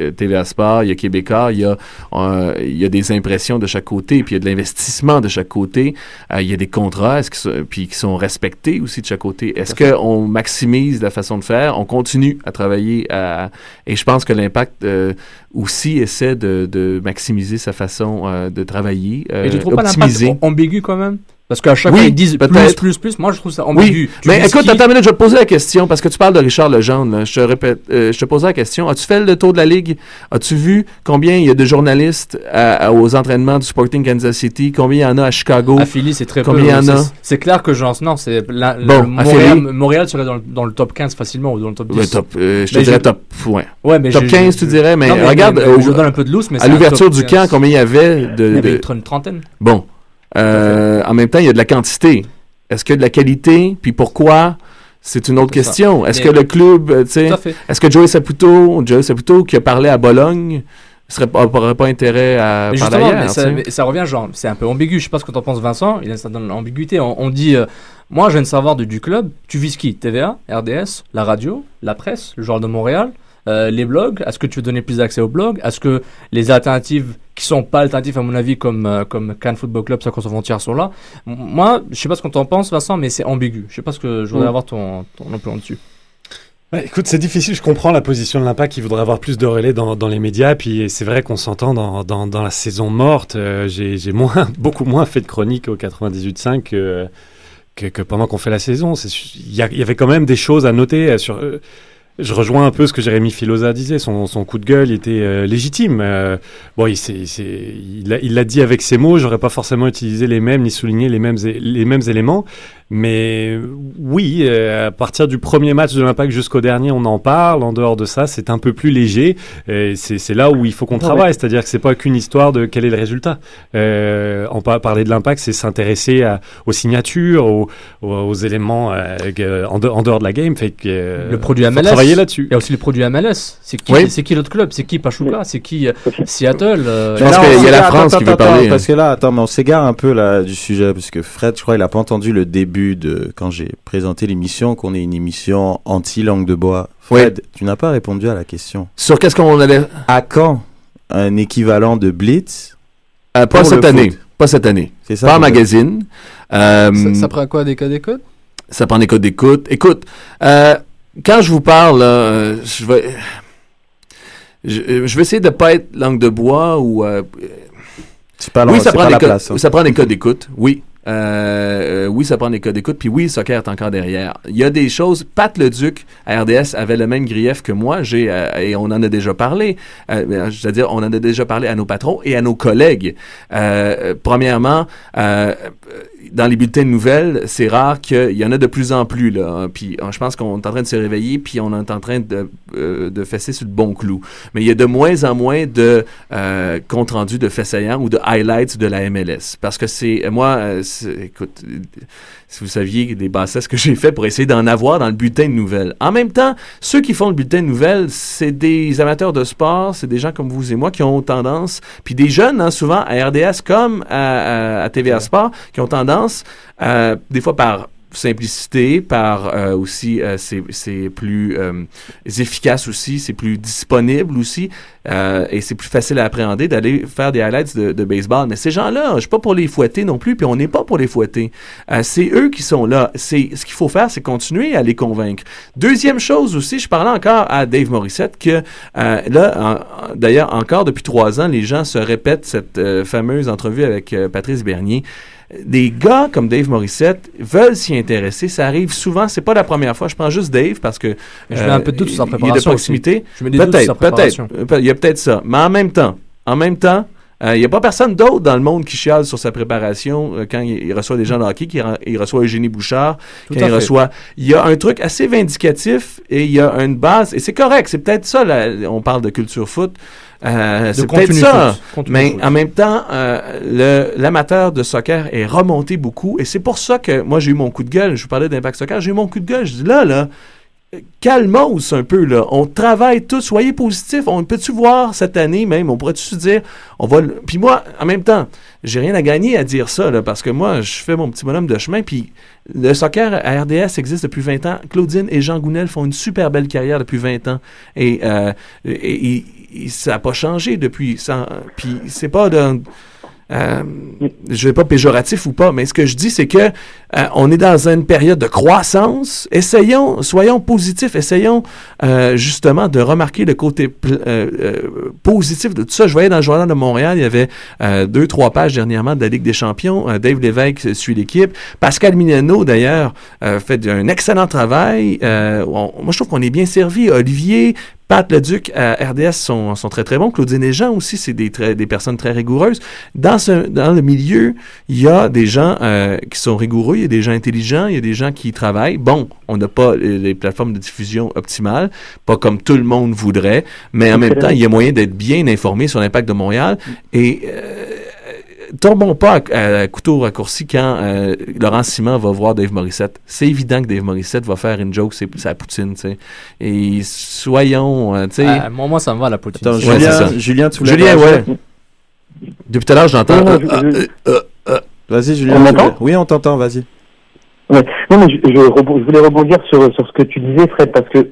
euh, TVA Sport, il y a Québécois, il y a euh, il y a des impressions de chaque côté, puis il y a de l'investissement de chaque côté, Euh, il y a des contrats, est-ce que puis qui sont respectés aussi de chaque côté. Est-ce que on maximise la façon de faire, on continue à travailler à, et je pense que l'impact euh, aussi essaie de, de maximiser sa façon euh, de travailler, euh, Et tu trouves pas ambigu quand même Parce qu'à chaque Oui, fois, ils disent plus, plus, plus. Moi, je trouve ça ambigu. Oui, mais écoute, attends une minute, je vais te poser la question parce que tu parles de Richard Legendre. là. Je te répète, euh, je te pose la question. As-tu fait le tour de la ligue? As-tu vu combien il y a de journalistes à- à- aux entraînements du Sporting Kansas City? Combien il y en a à Chicago? À Philly, c'est très peu. Combien il y en a? C'est- clair que genre, non, c'est la- Bon, le à Montréal. Montréal serait dans le, dans le top 15 facilement ou dans le top 10. Ouais, top, euh, je te Mais dirais top, ouais. Ouais, mais top j'ai- 15, tu dirais, mais, Non, mais- regarde, mais- mais je donne un peu de loose, mais à l'ouverture du 15. camp, combien il y avait de, Il y avait une trentaine. Bon, Euh, en même temps, il y a de la quantité. Est-ce qu'il y a de la qualité? Puis pourquoi? C'est une autre question. Est-ce que le club, euh, tu sais, est-ce que Joey Saputo, Joey Saputo qui a parlé à Bologne, serait pas, aurait pas intérêt à Mais parler ailleurs, mais ça, mais revient genre, c'est un peu ambigu. Je sais pas ce que t'en penses, Vincent. Il y a une certaine ambiguïté. On, on dit, euh, moi, je viens de savoir de, du club. Tu vises qui? TVA, RDS, la radio, la presse, le Journal de Montréal, euh, les blogs. Est-ce que tu veux donner plus d'accès aux blogs? Est-ce que les alternatives qui sont pas alternatives à mon avis, comme euh, comme Cannes Football Club, Sacre sans frontières sont là? Moi, je sais pas ce qu'on t'en pense, Vincent, mais c'est ambigu. Je sais pas ce que je voudrais Mm. avoir ton ton opinion dessus. Écoute, c'est difficile. Je comprends la position de l'impact qui voudrait avoir plus de relais dans, dans les médias. Puis c'est vrai qu'on s'entend dans, dans, dans la saison morte. euh, j'ai j'ai moins, beaucoup moins fait de chroniques au 98.5 que, que, que pendant qu'on fait la saison. Y, il y avait quand même des choses à noter euh, sur. euh, je rejoins un peu ce que Jérémy Filosa disait. Son, coup de gueule était euh, légitime. Euh, bon, il, il l'a il dit avec ses mots. J'aurais pas forcément utilisé les mêmes ni souligné les mêmes, les mêmes éléments. Mais oui, euh, à partir du premier match de l'Impact jusqu'au dernier, on en parle. En dehors de ça, c'est un peu plus léger. Et c'est là où il faut qu'on travaille. ouais. C'est-à-dire que c'est pas qu'une histoire de quel est le résultat. Euh, en par- parler de l'Impact, c'est s'intéresser aux signatures, aux, aux- aux éléments euh, en, de- en dehors de la game. Fait que euh, le produit faut MLS. travailler là-dessus. Il y a aussi le produit MLS. C'est qui, Oui. qui l'autre club? C'est qui Pachuca? C'est qui euh, Seattle euh, Mais là, on s'égare- attends, attends, attends, hein. Parce que là, attends, mais on s'égare un peu là du sujet parce que Fred, je crois, il a pas entendu le début de quand j'ai présenté l'émission, qu'on est une émission anti-langue de bois. Fred, tu n'as pas répondu à la question. Sur qu'est-ce qu'on allait. À quand un équivalent de Blitz Euh, pas pour cette le année. foot Pas cette année. Pas magazine. Euh, Ça, ça prend quoi, des codes d'écoute? Ça prend des codes d'écoute. Écoute, euh, quand je vous parle, là, je vais, je, je vais essayer de pas être langue de bois ou. euh, pas oui, ça prend pas des la codes. place, hein. Ça prend des codes d'écoute. Oui. Euh, euh, oui, ça prend des codes d'écoute. Puis oui, le soccer est encore derrière. Il y a des choses. Pat Leduc à RDS avait le même grief que moi. J'ai euh, et on en a déjà parlé. Euh, C'est-à-dire, on en a déjà parlé à nos patrons et à nos collègues. Euh, premièrement, euh, dans les bulletins de nouvelles, c'est rare qu'il y en a de plus en plus. Là. Puis euh, je pense qu'on est en train de se réveiller, puis on est en train de, euh, de fesser sur le bon clou. Mais il y a de moins en moins de euh, comptes rendus de faits saillants ou de highlights de la MLS. Parce que c'est, moi, euh, écoute, si vous saviez des bassesses que j'ai fait pour essayer d'en avoir dans le bulletin de nouvelles. En même temps, ceux qui font le bulletin de nouvelles, c'est des amateurs de sport, c'est des gens comme vous et moi qui ont tendance, puis des jeunes, hein, souvent à RDS comme à, à- à TVA Sport, qui ont tendance, euh, des fois par simplicité, par euh, aussi, euh, c'est plus euh, efficace aussi, c'est plus disponible aussi, euh, et c'est plus facile à appréhender d'aller faire des highlights de, de baseball. Mais ces gens-là, je suis pas pour les fouetter non plus, puis on n'est pas pour les fouetter. Euh, c'est eux qui sont là. C'est ce qu'il faut faire, c'est continuer à les convaincre. Deuxième chose aussi, je parlais encore à Dave Morissette que euh, là, d'ailleurs, encore depuis trois ans, les gens se répètent cette fameuse entrevue avec Patrice Bernier. Des gars comme Dave Morissette veulent s'y intéresser. Ça arrive souvent. C'est pas la première fois. Je prends juste Dave parce que je mets un peu de doute sur sa il- Il est de préparation proximité. aussi. Je mets des doutes sur Peut-être, peut-être. préparation. Euh, peut- Il y a peut-être ça. Mais en même temps, en même temps, euh, il n'y a pas personne d'autre dans le monde qui chiale sur sa préparation euh, quand il, il reçoit des gens de hockey, qu'il il reçoit Eugénie Bouchard, Tout quand à il fait. reçoit. Il y a un truc assez vindicatif et il y a une base, et c'est correct, c'est peut-être ça, là, on parle de culture foot. Euh, c'est peut-être ça, mais en même temps, euh, l'amateur de soccer est remonté beaucoup, et c'est pour ça que moi j'ai eu mon coup de gueule. Je vous parlais d'Impact Soccer, j'ai eu mon coup de gueule. Je dis là, là, calmos un peu, là. On travaille tous, soyez positifs. On peut-tu voir cette année même, on pourrait-tu se dire, on va. Puis moi, en même temps, j'ai rien à gagner à dire ça, là, parce que moi, je fais mon petit bonhomme de chemin, puis le soccer à RDS existe depuis 20 ans. Claudine et Jean Gounel font une super belle carrière depuis 20 ans. Et, euh, et ça n'a pas changé depuis. Puis c'est pas de. euh, je vais pas péjoratif ou pas, mais ce que je dis, c'est que euh, on est dans une période de croissance. Essayons, soyons positifs, essayons euh, justement de remarquer le côté positif de tout ça. Je voyais dans le journal de Montréal, il y avait deux, trois pages dernièrement de la Ligue des Champions. Dave Lévesque suit l'équipe. Pascal Mignano, d'ailleurs, fait un excellent travail. Moi, je trouve qu'on est bien servi. Olivier, Pat Leduc à RDS sont, sont très très bons. Claudine et Jean aussi, c'est des, très- des personnes très rigoureuses. Dans, ce, dans le milieu, il y a des gens euh, qui sont rigoureux, il y a des gens intelligents, il y a des gens qui travaillent. Bon, on n'a pas les, les plateformes de diffusion optimales, pas comme tout le monde voudrait, mais en même temps, il y a moyen d'être bien informé sur l'impact de Montréal. Et euh, tombons pas à, à couteau raccourci quand euh, Laurent Simon va voir Dave Morissette. C'est évident que Dave Morissette va faire une joke, c'est sa poutine, tu sais. Et soyons, euh, tu sais. Ah, moi, moi, ça me va la poutine. Attends, Ouais, Julien. Julien, tu voulais Julien, ouais. Depuis tout à l'heure, j'entends. Euh, je- euh, euh, euh, Vas-y, Julien. On voulais- Oui, on t'entend, vas-y. Ouais. Non, mais je, je, rebond- je voulais rebondir sur, sur ce que tu disais, Fred, parce que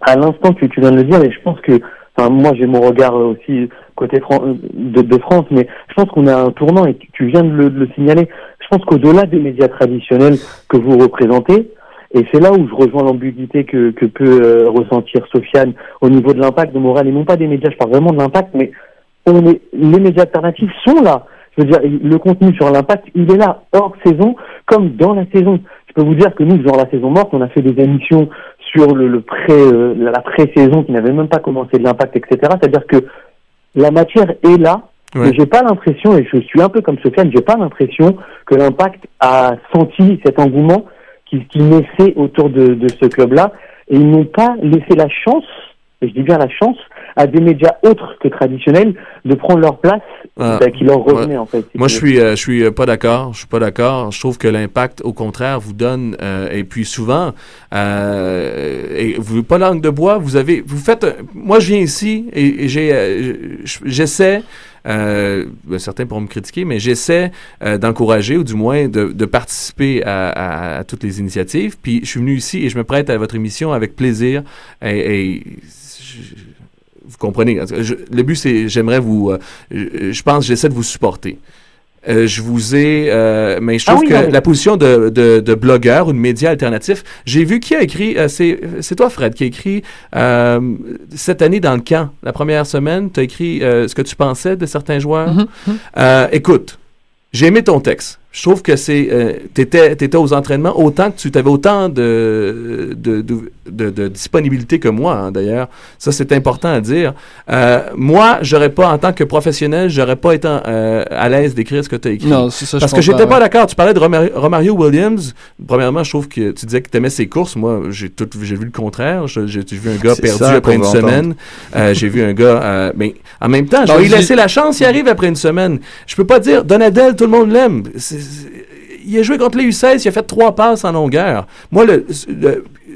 à l'instant, tu, tu viens de le dire, et je pense que, enfin, moi, j'ai mon regard euh, aussi côté de, France, mais je pense qu'on a un tournant, et tu, viens de le, signaler. Je pense qu'au-delà des médias traditionnels que vous représentez, et c'est là où je rejoins l'ambiguïté que, que peut euh, ressentir Sofiane au niveau de l'impact de Moral, et non pas des médias, je parle vraiment de l'impact, mais les médias alternatifs sont là. Je veux dire, le contenu sur l'impact, il est là, hors saison, comme dans la saison. Je peux vous dire que nous, genre la saison morte, on a fait des émissions sur le, euh, la pré-saison qui n'avait même pas commencé de l'impact, etc. C'est-à-dire que la matière est là, Ouais. j'ai pas l'impression, et je suis un peu comme Sofiane, j'ai pas l'impression que l'impact a senti cet engouement qui, qui naissait autour de, de ce club-là, et ils n'ont pas laissé la chance, je dis bien la chance, à des médias autres que traditionnels de prendre leur place Ah, bah, qui leur revenait ouais. en fait. Moi, tu je suis, euh, je suis euh, pas d'accord. Je suis pas d'accord. Je trouve que l'impact, au contraire, vous donne euh, et puis souvent, euh, et vous pas langue de bois. Vous avez, vous faites. euh, moi, je viens ici et, et j'ai, euh, je- j'essaie. Euh, ben, certains pourront me critiquer, mais j'essaie euh, d'encourager ou du moins de, de participer à, toutes les initiatives. Puis je suis venu ici et je me prête à votre émission avec plaisir. Et, vous comprenez. Le but, c'est, j'aimerais vous, euh, je, je pense, j'essaie de vous supporter. Euh, je vous ai, euh, mais je Ah trouve oui, que la position de, de, de blogueur ou de média alternatif, j'ai vu qui a écrit, euh, c'est, c'est toi Fred qui a écrit euh, cette année dans le camp, la première semaine, tu as écrit euh, ce que tu pensais de certains joueurs. Mhm, mhm. Euh, écoute, j'ai aimé ton texte. Je trouve que c'est, euh, t'étais, t'étais aux entraînements autant que tu avais autant de, de, de, de- de disponibilité que moi, hein, d'ailleurs. Ça, c'est important à dire. Euh, moi, j'aurais pas, en tant que professionnel, j'aurais pas été euh, à l'aise d'écrire ce que tu as écrit. Non, c'est ça, je Parce que comprends, j'étais pas ouais. d'accord. Tu parlais de Romar- Romario Williams. Premièrement, je trouve que tu disais que tu aimais ses courses. Moi, j'ai tout, j'ai vu le contraire. Je- J'ai vu un gars perdu ça après une semaine. Euh, j'ai vu un gars. euh, mais en même temps, je vais lui j'ai- laisser la chance. Il arrive après une semaine. Je peux pas dire Donadel, tout le monde l'aime. C'est- Il a joué contre les U16. Il a fait trois passes en longueur. Moi, le,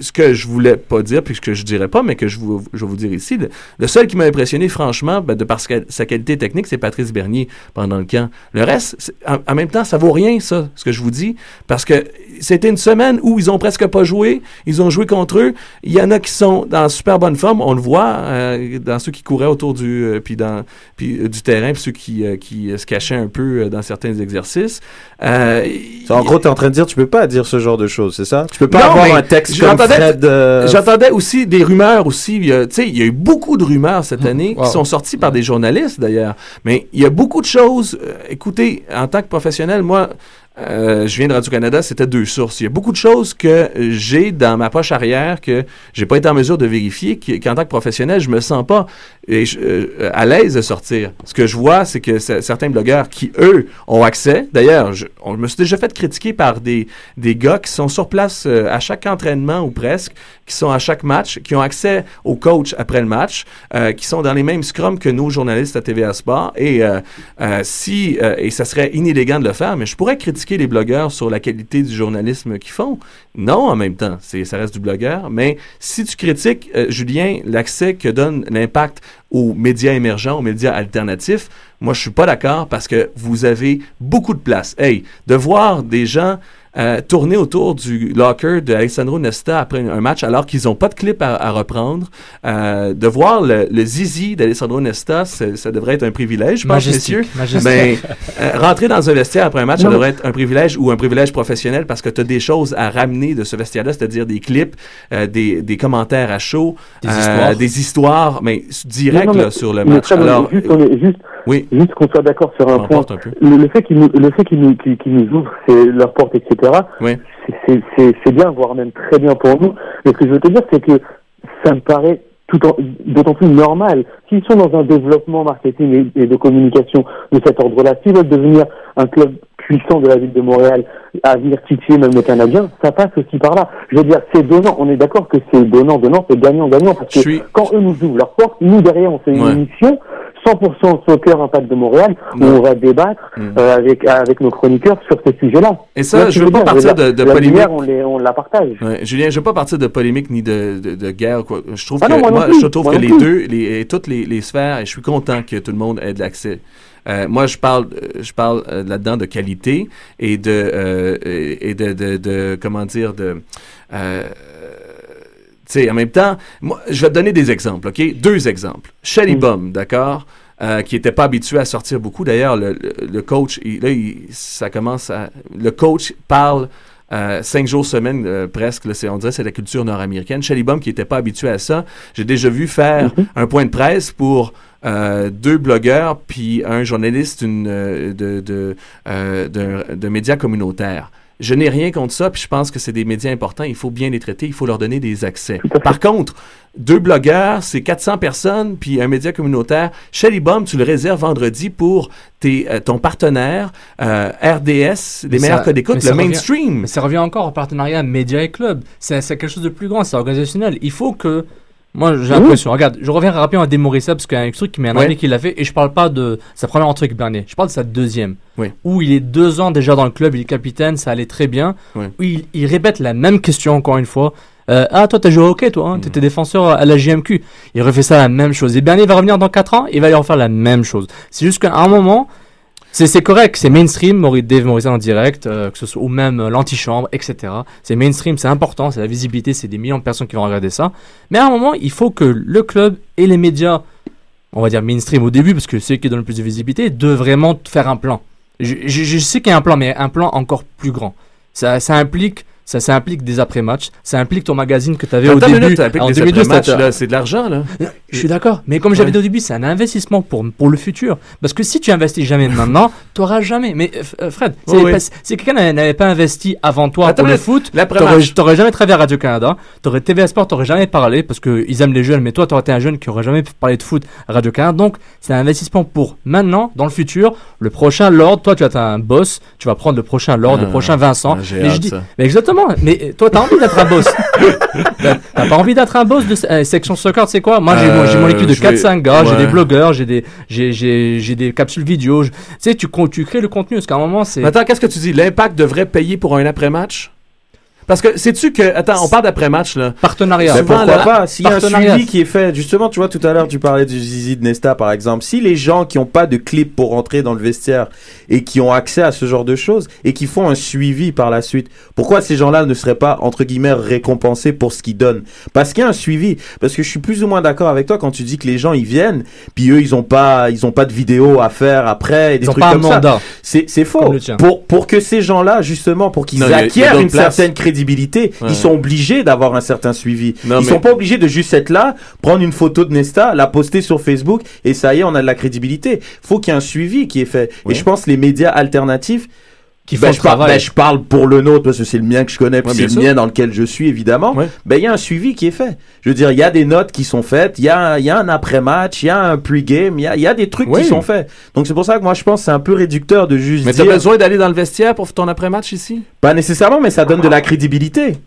ce que je voulais pas dire, puis ce que je dirais pas, mais que je, vous, je vais vous dire ici, le, le seul qui m'a impressionné, franchement, ben, de par sa, qualité technique, c'est Patrice Bernier pendant le camp. Le reste, en, en même temps, ça vaut rien, ça, ce que je vous dis, parce que c'était une semaine où ils ont presque pas joué, ils ont joué contre eux. Il y en a qui sont dans super bonne forme, on le voit, euh, dans ceux qui couraient autour du, euh, puis dans, puis, euh, du terrain, puis ceux qui, qui se cachaient un peu dans certains exercices. En gros, tu es en train de dire tu peux pas dire ce genre de choses, c'est ça? Tu peux pas Non, avoir un texte comme j'entendais- euh, J'entendais aussi des rumeurs aussi. il y a- Tu sais, il y a eu beaucoup de rumeurs cette année Wow. qui sont sorties par des journalistes d'ailleurs. Mais il y a beaucoup de choses. euh, écoutez, en tant que professionnel, moi, euh, je viens de Radio-Canada, c'était deux sources. Il y a beaucoup de choses que j'ai dans ma poche arrière que j'ai pas été en mesure de vérifier, qu'en tant que professionnel, je me sens pas euh, à l'aise de sortir. Ce que je vois, c'est que certains blogueurs qui, eux, ont accès, d'ailleurs, je, on me suis déjà fait critiquer par des, des gars qui sont sur place euh, à chaque entraînement ou presque, qui sont à chaque match, qui ont accès au coach après le match, euh, qui sont dans les mêmes scrums que nos journalistes à TVA Sport. Et euh, euh, si, euh, et ça serait inélégant de le faire, mais je pourrais critiquer les blogueurs sur la qualité du journalisme qu'ils font. Non, en même temps, ça reste du blogueur. Mais si tu critiques, euh, Julien, l'accès que donne l'impact aux médias émergents, aux médias alternatifs, moi, je suis pas d'accord parce que vous avez beaucoup de place. Hey, de voir des gens euh, tourner autour du locker de Alessandro Nesta après un match alors qu'ils n'ont pas de clip à, à reprendre. Euh, de voir le, le zizi d'Alessandro Nesta, ça devrait être un privilège, je pense, messieurs. Mais euh, rentrer dans un vestiaire après un match, ça devrait être un privilège ou un privilège professionnel parce que tu as des choses à ramener de ce vestiaire-là, c'est-à-dire des clips, euh, des, des commentaires à chaud, Des histoires. des histoires, mais direct Non, non, mais- là, sur le match. Alors, juste, on est- juste, oui, juste qu'on soit d'accord sur un on point. un. Le, le fait qu'ils nous, le fait qu'ils nous, ouvrent c'est leurs portes, etc. Oui. c'est- bien, voire même très bien pour nous. Mais ce que je veux te dire, c'est que ça me paraît tout en- d'autant plus normal. S'ils sont dans un développement marketing et, et de communication de cet ordre-là, s'ils veulent devenir un club puissant de la ville de Montréal, à venir titiller même les Canadiens, ça passe aussi par là. Je veux dire, c'est donnant. On est d'accord que c'est donnant, donnant, c'est gagnant, gagnant, parce que suis- quand eux nous ouvrent leurs portes, nous derrière, on fait une Ouais. émission 100% soccer impact de Montréal où on va débattre Mm. euh, avec avec nos chroniqueurs sur ces sujets-là. Et ça, ce je veux pas partir de, de la polémique. lumière, on, les, on la partage. Ouais, Julien, je veux pas partir de polémique ni de, de, de guerre. Quoi. Je trouve Ah que non, moi je trouve moi que les plus. deux, les, et toutes les, les sphères, et je suis content que tout le monde ait de l'accès. Euh, moi, je parle, euh, je parle euh, là-dedans de qualité et de euh, et de, de, de comment dire de euh, sais, en même temps, moi, je vais te donner des exemples, OK? Deux exemples. Shelly Mm. Bum, d'accord? Euh, qui n'était pas habitué à sortir beaucoup. D'ailleurs, le, le, le coach, il- là, il- ça commence à... Le coach parle euh, cinq jours semaine euh, presque. Là, on dirait que c'est la culture nord-américaine. Shelly Bum, qui n'était pas habitué à ça, j'ai déjà vu faire un point de presse pour euh, deux blogueurs puis un journaliste euh, de, de, d'un- de médias communautaires. Je n'ai rien contre ça, puis je pense que c'est des médias importants. Il faut bien les traiter, il faut leur donner des accès. Par contre, deux blogueurs, c'est 400 personnes, puis un média communautaire. Shelly Bum, tu le réserves vendredi pour tes, euh, ton partenaire, euh, RDS, les Mais meilleurs ça- codes d'écoute, le revient- mainstream. Mais ça revient encore au partenariat média et club. C'est quelque chose de plus grand, c'est organisationnel. Il faut que. Moi, j'ai l'impression. Regarde, je reviens rapidement à Demorissa parce qu'il y a un truc qui m'est un Ouais. ami qui l'a fait et je parle pas de sa première entrée avec Bernier. Je parle de sa deuxième. Oui. Où il est deux ans déjà dans le club, il est capitaine, ça allait très bien. Oui. Où il, il répète la même question encore une fois. Euh, ah, toi, t'as joué au hockey, toi, hein, t'étais défenseur à la JMQ. Il refait ça la même chose. Et Bernier va revenir dans 4 ans, il va lui refaire la même chose. C'est juste qu'à un moment, c'est correct, c'est mainstream, Maurice Dave Morrison en direct, euh, que ce soit ou même euh, l'antichambre, etc. C'est mainstream, c'est important, c'est la visibilité, c'est des millions de personnes qui vont regarder ça. Mais à un moment, il faut que le club et les médias, on va dire mainstream au début, parce que c'est eux qui donnent le plus de visibilité, de vraiment faire un plan. Je sais qu'il y a un plan, mais un plan encore plus grand. Ça, ça implique. Ça, ça implique des après-matchs, ça implique ton magazine que tu avais au début. minute, ça implique en des 2012, après-matchs, t'as- là, c'est de l'argent, là. je suis d'accord, mais comme j'avais Ouais. dit au début, c'est un investissement pour, pour le futur. Parce que si tu investis jamais maintenant, tu n'auras jamais. Mais euh, Fred, oui. pas- si quelqu'un n'avait- pas investi avant toi Attends pour le foot, tu n'aurais jamais travaillé à Radio-Canada, tu aurais TVA Sport, tu n'aurais jamais parlé parce qu'ils aiment les jeunes, mais toi, tu aurais été un jeune qui n'aurait jamais parlé de foot à Radio-Canada. Donc, c'est un investissement pour maintenant, dans le futur. Le prochain Lord, toi, tu as un boss, tu vas prendre le prochain Lord, le Ah, prochain Vincent. ah, mais je dis, ça. mais exactement, mais euh, toi, tu as envie d'être un boss. T'as t'as pas envie d'être un boss de euh, section soccer, tu sais quoi? Moi, j'ai mon- Euh, équipe de je vais- 4-5 gars, j'ai des blogueurs, j'ai des, j'ai, des capsules vidéo. Tu sais, tu, crées le contenu, parce qu'à un moment, c'est. Attends, qu'est-ce que tu dis? L'impact devrait payer pour un après-match? Parce que, sais-tu que. Attends, on parle d'après-match, là. Partenariat. Mais Souvent, pourquoi là- pas? S'il y a un suivi qui est fait, justement, tu vois, tout à l'heure, tu parlais du Zizi de Nesta, par exemple. Si les gens qui n'ont pas de clip pour rentrer dans le vestiaire et qui ont accès à ce genre de choses et qui font un suivi par la suite, pourquoi ces gens-là ne seraient pas, entre guillemets, récompensés pour ce qu'ils donnent? Parce qu'il y a un suivi. Parce que je suis plus ou moins d'accord avec toi quand tu dis que les gens, ils viennent, puis eux, ils ont pas, ils ont pas de vidéo à faire après, et des Ils ont trucs pas comme ça. mandat. C'est, c'est faux. Pour, pour que ces gens-là, justement, pour qu'ils Non, il y a- il y a acquièrent une certaine crédibilité, Ouais. ils sont obligés d'avoir un certain suivi. Non, ils mais- sont pas obligés de juste être là, prendre une photo de Nesta, la poster sur Facebook et ça y est, on a de la crédibilité. Faut qu'il y ait un suivi qui est fait. Ouais. Et je pense les médias alternatifs Qui ben, font je, le parle, travail. ben, je parle pour le nôtre parce que c'est le mien que je connais, puis c'est le sûr. mien dans lequel je suis évidemment. Ouais. Ben il y a un suivi qui est fait. Je veux dire, il y a des notes qui sont faites, il y a, il y a un après-match, il y a un pre-game, il y a, il y a des trucs Oui. qui sont faits. Donc c'est pour ça que moi je pense que c'est un peu réducteur de juste Mais t'as dire, besoin d'aller dans le vestiaire pour ton après-match ici? pas nécessairement, mais ça donne de la crédibilité.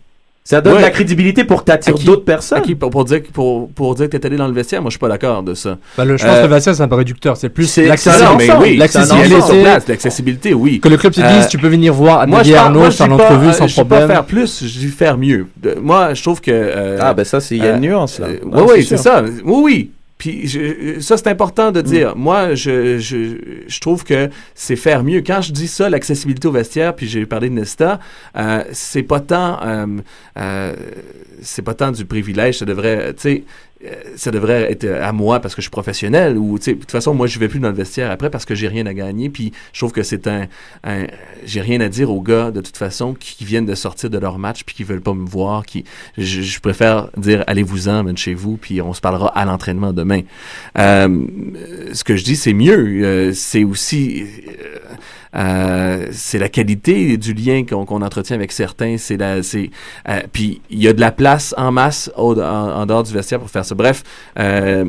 Ça donne Ouais. de la crédibilité pour t'attirer d'autres personnes. À qui, pour, pour dire, que- pour, pour dire que t'es allé dans le vestiaire, moi je suis pas d'accord de ça. Bah, le, je pense Euh, que le vestiaire, c'est un peu réducteur. C'est plus Ah l'accessibilité. oui, l'accessibilité. oui. Que le club te Euh, dise, tu peux venir voir Moi, je Nadia parle- Arnaud je faire l'entrevue euh, sans je problème. pas faire plus, je dis faire mieux. De- moi, je trouve que. euh, Ah ben ça, c'est il y a euh, une nuance là. euh, Ah, oui, oui, c'est ça. Oui, oui. Puis je- ça, c'est important de dire. Moi, je, je, je trouve que c'est faire mieux. Quand je dis ça, l'accessibilité au vestiaire, puis j'ai parlé de Nesta, euh, c'est pas tant, euh, euh, c'est pas tant du privilège. Ça devrait, tu sais, ça devrait être à moi parce que je suis professionnel ou de toute façon moi je vais plus dans le vestiaire après parce que j'ai rien à gagner. Puis je trouve que c'est un, un- j'ai rien à dire aux gars de toute façon qui, viennent de sortir de leur match puis qui veulent pas me voir qui je, je préfère dire allez-vous-en man, chez vous puis on se parlera à l'entraînement demain. Euh, ce que je dis c'est mieux. Euh, c'est aussi euh, euh, c'est la qualité du lien qu'on qu'on entretient avec certains. C'est la, c'est, euh, puis il y a de la place en masse en, dehors du vestiaire pour faire ça. Bref, euh,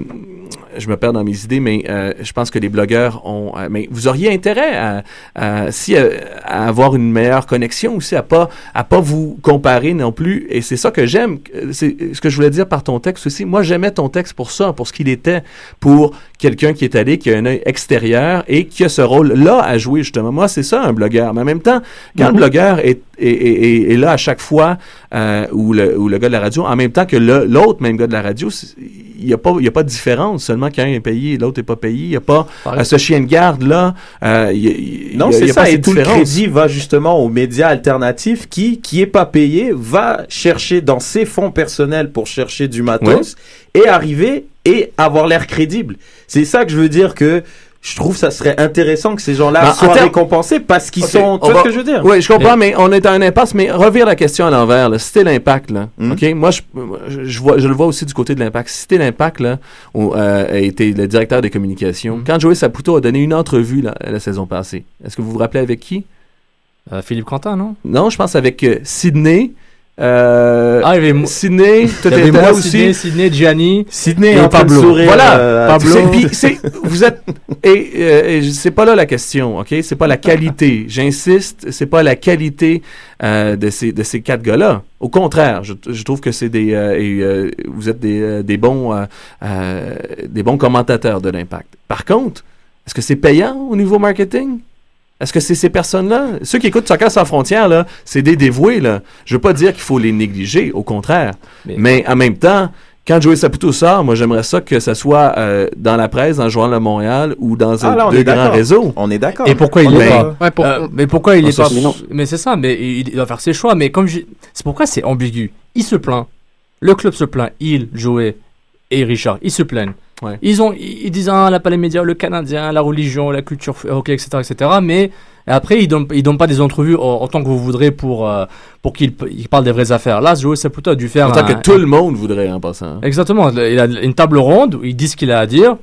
je me perds dans mes idées, mais euh, je pense que les blogueurs ont. euh, mais vous auriez intérêt à, à- si à avoir une meilleure connexion aussi, à pas à pas vous comparer non plus. Et c'est ça que j'aime. C'est ce que je voulais dire par ton texte aussi. Moi, j'aimais ton texte pour ça, pour ce qu'il était, pour quelqu'un qui est allé, qui a un œil extérieur et qui a ce rôle-là à jouer justement. Moi, c'est ça un blogueur. Mais en même temps, quand le blogueur est, est, est- est- est là à chaque fois, euh, ou, le, ou le gars de la radio, en même temps que l'autre même gars de la radio, il n'y a, pas- y a pas de différence. Seulement qu'un est payé et l'autre n'est pas payé. Il n'y a pas euh, ce chien de garde-là. euh, Non, c'est pas ça. Et tout le crédit va justement aux médias alternatifs qui, qui est pas payé, va chercher dans ses fonds personnels pour chercher du matos et arriver et avoir l'air crédible. C'est ça que je veux dire que je trouve ça serait intéressant que ces gens-là Ben, en soient récompensés parce qu'ils sont. Tu on vois va- ce que je veux dire? Oui, je comprends, mais on est à un impasse. Mais revire la question à l'envers. là. C'était l'impact, là. Hmm. OK? Moi, je, vois, je le vois aussi du côté de l'impact. C'était l'impact, là, où, euh, a été le directeur des Hmm. communications. Quand Joey Saputo a donné une entrevue là, la saison passée, est-ce que vous vous rappelez avec qui? Euh, Philippe Quentin, non? Non, je pense avec euh, Sydney. Euh, Ah, il y avait mo- Sydney, toi t'étais là aussi. Sydney, Sydney, Gianni. Sydney et Pablo. sourire, Voilà, euh, Pablo. tu sais. Puis c'est, vous êtes, et, euh, et c'est pas là la question, ok? C'est pas la qualité. J'insiste, c'est pas la qualité euh, de ces de ces quatre gars-là. Au contraire, je, je trouve que c'est des, euh, et, euh, vous êtes des, des bons, euh, euh, des bons commentateurs de l'impact. Par contre, est-ce que c'est payant au niveau marketing? Est-ce que c'est ces personnes-là? Ceux qui écoutent Soccer sans frontières, là, c'est des dévoués, là. Je veux pas dire qu'il faut les négliger, au contraire. Mais, en même temps, quand Joey Saputo sort, moi, j'aimerais ça que ça soit euh, dans la presse, dans le Journal de Montréal ou dans Ah, un là, deux grands réseaux. On est d'accord. Et pourquoi il est pas? Ouais, pour- Euh, Mais pourquoi il est sort, pas? mais c'est ça, mais il il doit faire ses choix. Mais comme je... c'est pourquoi c'est ambigu? Il se plaint. Le club se plaint. Il, Joey et Richard, ils se plaignent. Ouais. Ils ont, ils disent ah, là pas les médias, le Canadien, la religion, la culture, ok, etc., etc. Mais après ils donnent, ils donnent pas des entrevues en, en tant que vous voudrez pour euh, pour qu'ils ils parlent des vraies affaires. Là, Joey Saputo a dû faire En tant un- que tout le monde voudrait, en passant. hein. Exactement. Il a une table ronde où il dit ce qu'il a à dire.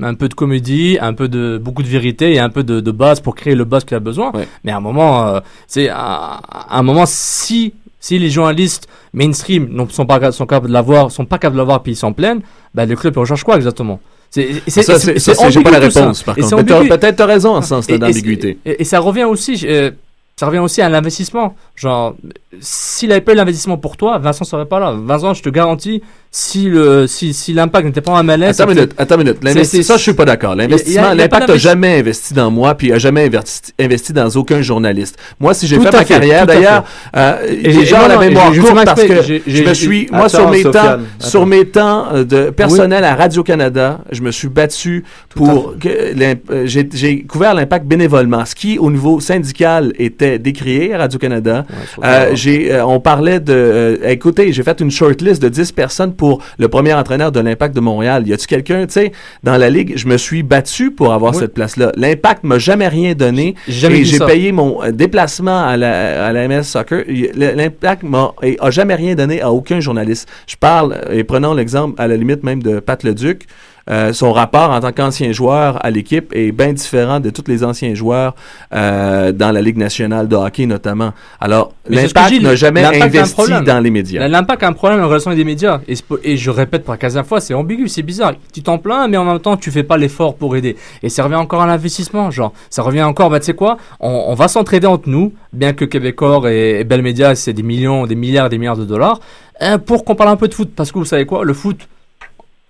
Un peu de comédie, un peu de beaucoup de vérité et un peu de, de base pour créer le buzz qu'il a besoin. Mais à un moment, euh, c'est à, à un moment si si les journalistes mainstream ne sont pas sont capables de l'avoir, sont pas capables de l'avoir puis ils s'en plaignent, ben le club recherche quoi exactement? C'est c'est- Ça, j'ai pas la réponse, par contre. peut-être t'as raison en ce sens d'ambiguïté. Et, et ça revient aussi, euh, ça revient aussi à l'investissement. Genre, s'il avait pas eu l'investissement pour toi, Vincent serait pas là. Vincent, je te garantis, si le, si, si l'impact n'était pas en MLS. Attends une minute, attends une minute. L'investi- ça, je suis pas d'accord. L'investissement, l'impact n'a jamais investi dans moi, puis a jamais investi, investi dans aucun journaliste. Moi, si j'ai fait à ma fait, carrière, d'ailleurs, fait. euh, les j'ai- gens la mémoire courte parce que je me suis, moi, sur mes temps, sur mes temps de personnel à Radio-Canada, je me suis battu pour que euh, j'ai, couvert l'impact bénévolement, ce qui, au niveau syndical, était décrié à Radio-Canada. Euh, j'ai, euh, on parlait de, écoutez, j'ai fait une shortlist de 10 personnes pour le premier entraîneur de l'Impact de Montréal. Y a-tu quelqu'un, tu sais, dans la ligue, je me suis battu pour avoir Oui. cette place-là. L'Impact m'a jamais rien donné J'ai jamais et j'ai payé mon euh, déplacement à la, à la MS Soccer. L'Impact m'a a jamais rien donné à aucun journaliste. Je parle, et prenons l'exemple à la limite même de Pat Leduc. Euh, son rapport en tant qu'ancien joueur à l'équipe est bien différent de tous les anciens joueurs euh, dans la Ligue nationale de hockey notamment. Alors, l'impact n'a jamais investi dans les médias. L'impact a un problème en relation avec les médias. Et, je répète pour la quinzième fois, c'est ambigu, c'est bizarre. Tu t'en plains, mais en même temps, tu fais pas l'effort pour aider. Et ça revient encore à l'investissement, genre. Ça revient encore, bah, tu sais quoi, on, on va s'entraider entre nous, bien que Québecor et, et Bell Media, c'est des millions, des milliards, des milliards de dollars, hein, pour qu'on parle un peu de foot. Parce que vous savez quoi, le foot,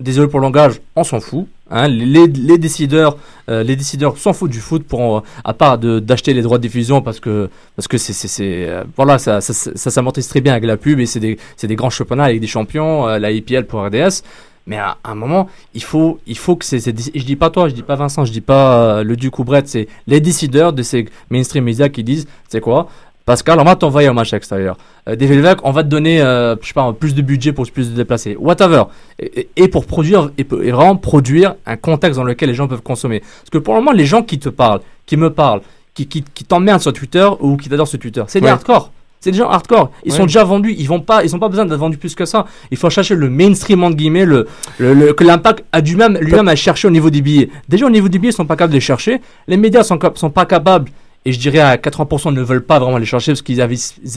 désolé pour le langage, on s'en fout. Hein, les, décideurs, euh, les décideurs s'en foutent du foot pour, euh, à part d'acheter les droits de diffusion parce que parce que c'est c'est euh, voilà ça ça, ça, ça s'amortisse très bien avec la pub et c'est des c'est des grands championnats avec des champions, la IPL pour RDS. Mais à, un moment, il faut, il faut que c'est, je dis pas toi, je dis pas Vincent, je dis pas le Duc ou Brett, c'est les décideurs de ces mainstream médias qui disent, c'est quoi Pascal, on va t'envoyer un match extérieur. Euh, David Levesque, on va te donner, euh, je sais pas, plus de budget pour plus de déplacer. Whatever. Et, pour produire, et, vraiment produire un contexte dans lequel les gens peuvent consommer. Parce que pour le moment, les gens qui te parlent, qui me parlent, qui, qui, qui t'emmerdent sur Twitter ou qui t'adorent sur Twitter, c'est des Ouais. hardcore. C'est des gens hardcore. Ils Ouais. sont déjà vendus. Ils vont pas, ils ont pas besoin d'être vendus plus que ça. Il faut chercher le mainstream entre guillemets, le, le, le- que l'impact a du même lui-même à chercher au niveau des billets. Déjà au niveau des billets, ils sont pas capables de les chercher. Les médias sont, sont pas capables. Et je dirais à 80% ne veulent pas vraiment les chercher parce qu'ils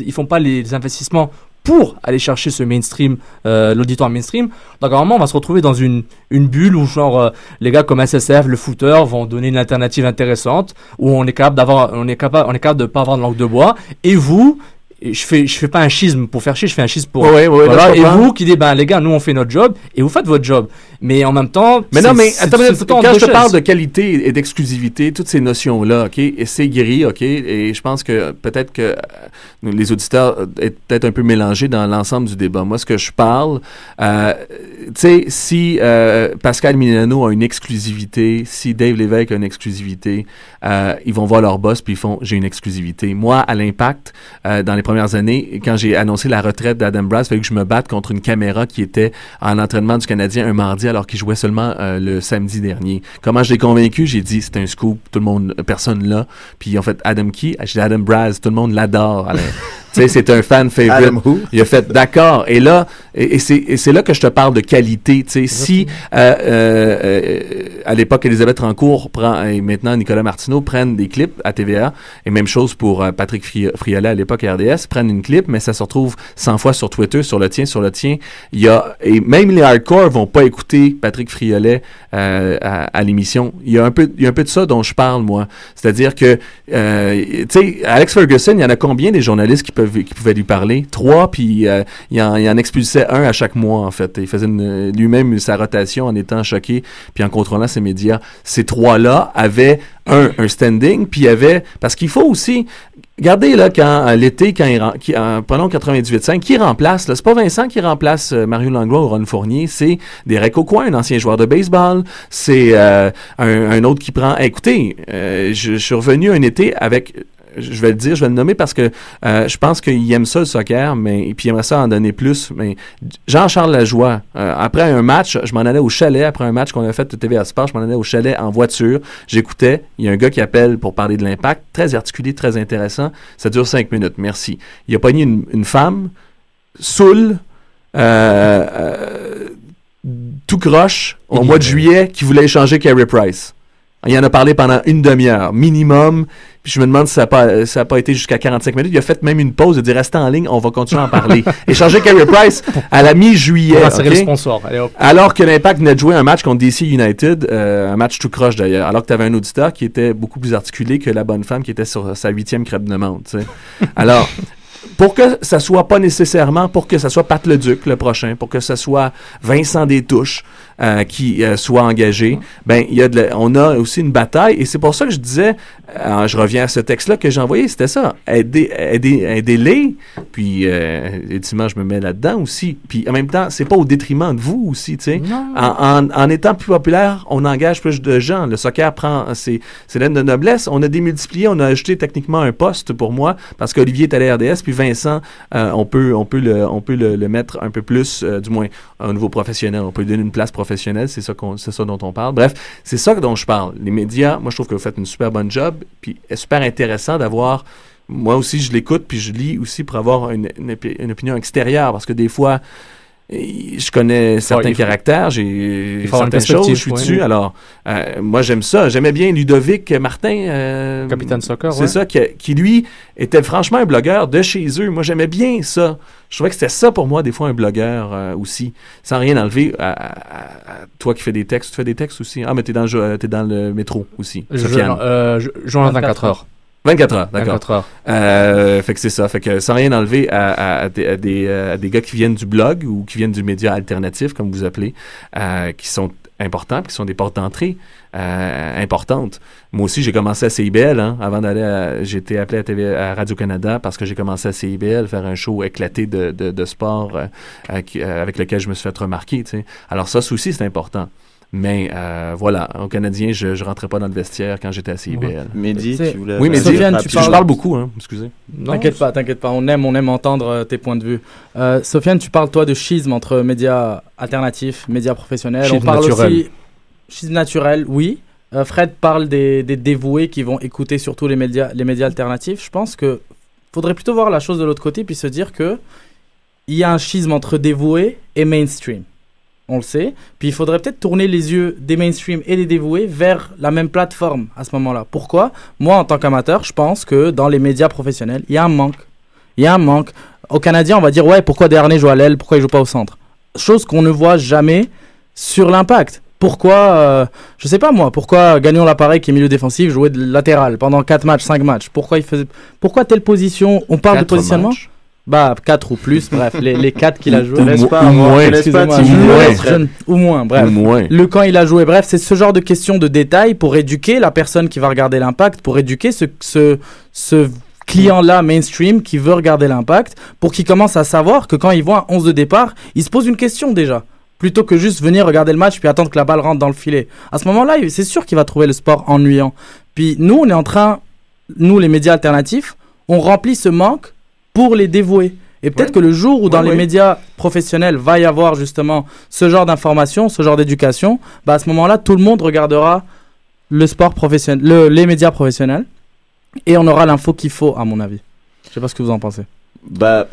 ils font pas les investissements pour aller chercher ce mainstream, euh, l'auditoire mainstream. Donc normalement, on va se retrouver dans une, une bulle où genre euh, les gars comme SSF, le footer vont donner une alternative intéressante où on est capable d'avoir, on est capable, on est capable de pas avoir de langue de bois. Et vous, je fais, je fais pas un schisme pour faire chier, je fais un schisme pour. Ouais, ouais, voilà. et vous qui dites, ben les gars, nous on fait notre job et vous faites votre job. Mais en même temps, Mais non, attends, quand je te parle de qualité et d'exclusivité, toutes ces notions-là, OK, et c'est gris, OK, et je pense que peut-être que euh, les auditeurs euh, est peut-être un peu mélangés dans l'ensemble du débat. Moi, ce que je parle, euh, tu sais, si euh, Pascal Milano a une exclusivité, si Dave Lévesque a une exclusivité, euh, ils vont voir leur boss puis ils font j'ai une exclusivité. Moi, à l'impact, dans les premières années, quand j'ai annoncé la retraite d'Adam Brass, il fallait que je me batte contre une caméra qui était en entraînement du Canadien un mardi alors qu'il jouait seulement euh, le samedi dernier. Comment je l'ai convaincu? J'ai dit c'est un scoop, tout le monde, personne là. Puis en fait, Adam qui? J'ai dit Adam Braz, tout le monde l'adore. C'est un fan favorite. Il a fait d'accord. Et là, et, et c'est là que je te parle de qualité. Tu sais, si euh, euh, euh, à l'époque Elisabeth Rancourt prend et maintenant Nicolas Martineau prennent des clips à TVA et même chose pour euh, Patrick Fri- Friolet à l'époque RDS prennent une clip, mais ça se retrouve 100 fois sur Twitter, sur le tien, sur le tien. Il y a et même les hardcore vont pas écouter Patrick Friolet euh, à, à l'émission. Il y a un peu il y a un peu de ça dont je parle moi. C'est-à-dire que euh, tu sais Alex Ferguson, il y en a combien des journalistes qui peuvent qui pouvaient lui parler Trois, puis euh, il, en, expulsait un à chaque mois en fait. Il faisait lui-même sa rotation en étant choqué puis en contrôlant ses médias. Ces trois-là avaient un, un standing, puis il y avait parce qu'il faut aussi Regardez là quand euh, l'été quand il qui, euh, prenons 98.5 qui remplace là c'est pas Vincent qui remplace euh, Mario Langlois ou Ron Fournier c'est Derek Aucoin un ancien joueur de baseball c'est un, autre qui prend écoutez je suis revenu un été avec je vais le dire, je vais le nommer parce que euh, je pense qu'il aime ça le soccer, mais et puis il aimerait ça en donner plus. Mais Jean-Charles Lajoie, euh, après un match, je m'en allais au chalet après un match qu'on a fait de TVA Sport, je m'en allais au chalet en voiture, j'écoutais, il y a un gars qui appelle pour parler de l'impact, très articulé, très intéressant, ça dure cinq minutes, merci. Il a pogné une, une femme, saoule, euh, euh, tout croche, au mois de juillet, qui voulait échanger Carey Price. Il en a parlé pendant une demi-heure, minimum. Puis je me demande si ça n'a pas, ça a pas été jusqu'à 45 minutes. Il a fait même une pause. A dit restez en ligne, on va continuer à en parler. Échanger Carey Price à la mi-juillet. Le sponsor. Allez. Alors que l'Impact venait de jouer un match contre DC United, euh, un match tout croche d'ailleurs, alors que tu avais un auditeur qui était beaucoup plus articulé que la bonne femme qui était sur sa huitième crêpe de sais. Alors, pour que ça soit pas nécessairement, pour que ça soit Pat Leduc le prochain, pour que ça soit Vincent Détouche euh, qui euh, soit engagé, ben il y a de la- on a aussi une bataille. Et c'est pour ça que je disais, euh, je reviens à ce texte-là que j'ai envoyé, c'était ça, aider, aider, aidez-les, puis euh, ultimement je me mets là-dedans aussi, puis en même temps c'est pas au détriment de vous aussi, tu sais, en, en, en étant plus populaire, on engage plus de gens, le soccer prend ses, ses de noblesse, on a démultiplié, on a ajouté techniquement un poste pour moi parce qu'Olivier est à RDS, puis Vincent, on peut, on peut le, on peut le, le mettre un peu plus, du moins au niveau professionnel, on peut lui donner une place professionnelle, c'est ça qu'on, c'est ça dont on parle. Bref, c'est ça dont je parle. Les médias, moi je trouve que vous faites une super bonne job, puis super intéressant d'avoir moi aussi, je l'écoute, puis je lis aussi pour avoir une, une une opinion extérieure, parce que des fois, je connais certains faut- caractères, j'ai certaines choses, je suis dessus. ouais. Alors, euh, moi, j'aime ça. J'aimais bien Ludovic Martin. euh, Capitaine soccer, C'est ouais. ça, qui, qui, lui était franchement un blogueur de chez eux. Moi, j'aimais bien ça. Je trouvais que c'était ça pour moi, des fois, un blogueur euh, aussi. Sans rien enlever à, à- à toi qui fais des textes. Tu fais des textes aussi. Ah, mais t'es dans, t'es dans le métro aussi. Je- euh, journal 24 heures. 24 heures, d'accord. 24 heures. Euh, fait que c'est ça. Fait que sans rien enlever à, à- à des, euh, à des gars qui viennent du blog ou qui viennent du média alternatif, comme vous appelez, euh, qui sont importants, puis qui sont des portes d'entrée euh, importantes. Moi aussi, j'ai commencé à CIBL, hein, avant d'aller à... J'ai été appelé à, TV, à Radio-Canada parce que j'ai commencé à CIBL, faire un show éclaté de, de, de sport euh, euh, qui- euh, avec lequel je me suis fait remarquer, tu sais. Alors ça, ça aussi, c'est important. Mais euh, voilà, au Canadien, je ne rentrais pas dans le vestiaire quand j'étais à CIBL. Mehdi, C'est- tu voulais... Oui, Mehdi, Sofiane, tu je parles- parle beaucoup, hein, excusez. T'inquiète pas, t'inquiète pas. On aime, on aime entendre euh, tes points de vue. Euh, Sofiane, tu parles toi de schisme entre médias alternatifs, médias professionnels. Schisme on parle naturel. aussi schisme naturel, oui. Euh, Fred parle des, des dévoués qui vont écouter surtout les médias, les médias alternatifs. Je pense que faudrait plutôt voir la chose de l'autre côté puis se dire que il y a un schisme entre dévoués et mainstream. On le sait. Puis il faudrait peut-être tourner les yeux des mainstream et des dévoués vers la même plateforme à ce moment-là. Pourquoi? Moi, en tant qu'amateur, je pense que dans les médias professionnels, il y a un manque. Il y a un manque. Au Canadien, on va dire ouais, pourquoi Desharnais joue à l'aile, pourquoi il joue pas au centre? Chose qu'on ne voit jamais sur l'impact. Pourquoi, euh, je sais pas moi, pourquoi Gagnon l'appareil qui est milieu défensif jouait de latéral pendant 4 matchs, 5 matchs? Pourquoi il faisait pourquoi telle position On parle de positionnement? matchs. Bah 4 ou plus, bref, les, les 4 qu'il a joué. Ou- Laisse ou pas avoir- moins. laisse pas je- moins. je- ou moins, bref. Ou moins. Le camp il a joué, bref, c'est ce genre de questions de détails pour éduquer la personne qui va regarder l'impact, pour éduquer ce, ce, ce client-là mainstream qui veut regarder l'impact, pour qu'il commence à savoir que quand il voit un 11 de départ, il se pose une question déjà. Plutôt que juste venir regarder le match puis attendre que la balle rentre dans le filet. À ce moment-là, il- c'est sûr qu'il va trouver le sport ennuyant. Puis nous, on est en train, nous les médias alternatifs, on remplit ce manque pour les dévouer. Et peut-être Ouais. que le jour où dans Ouais, les médias professionnels va y avoir justement ce genre d'information, ce genre d'éducation, bah à ce moment-là, tout le monde regardera le sport professionnel, le- les médias professionnels, et on aura l'info qu'il faut, à mon avis. Je sais pas ce que vous en pensez. Bah,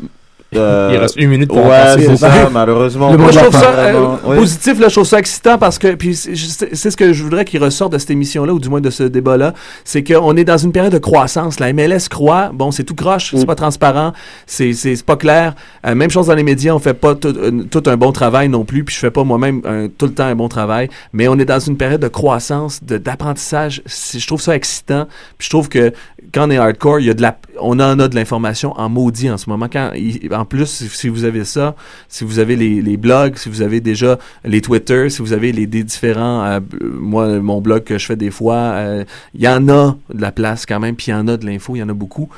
euh, Il reste une minute pour Ouais, c'est ça, malheureusement. Le Moi, je trouve ça euh, positif, là, je trouve ça excitant parce que, puis c'est c'est- c'est ce que je voudrais qu'il ressorte de cette émission-là, ou du moins de ce débat-là, c'est qu'on est dans une période de croissance. La MLS croît, bon, c'est tout croche, c'est Mm. pas transparent, c'est c'est- c'est pas clair. Euh, même chose dans les médias, on fait pas tout, euh, tout un bon travail non plus, puis je fais pas moi-même tout le temps un bon travail, mais on est dans une période de croissance, d'apprentissage. C'est- Je trouve ça excitant, puis je trouve que quand on est hardcore, il y a de la, on en a de l'information en maudit en ce moment. Quand, en plus, si, vous avez ça, si vous avez les, blogs, si vous avez déjà les Twitter, si vous avez les des différents, euh, moi, mon blog que je fais des fois, euh, il y en a de la place quand même, puis il y en a de l'info, il y en a beaucoup.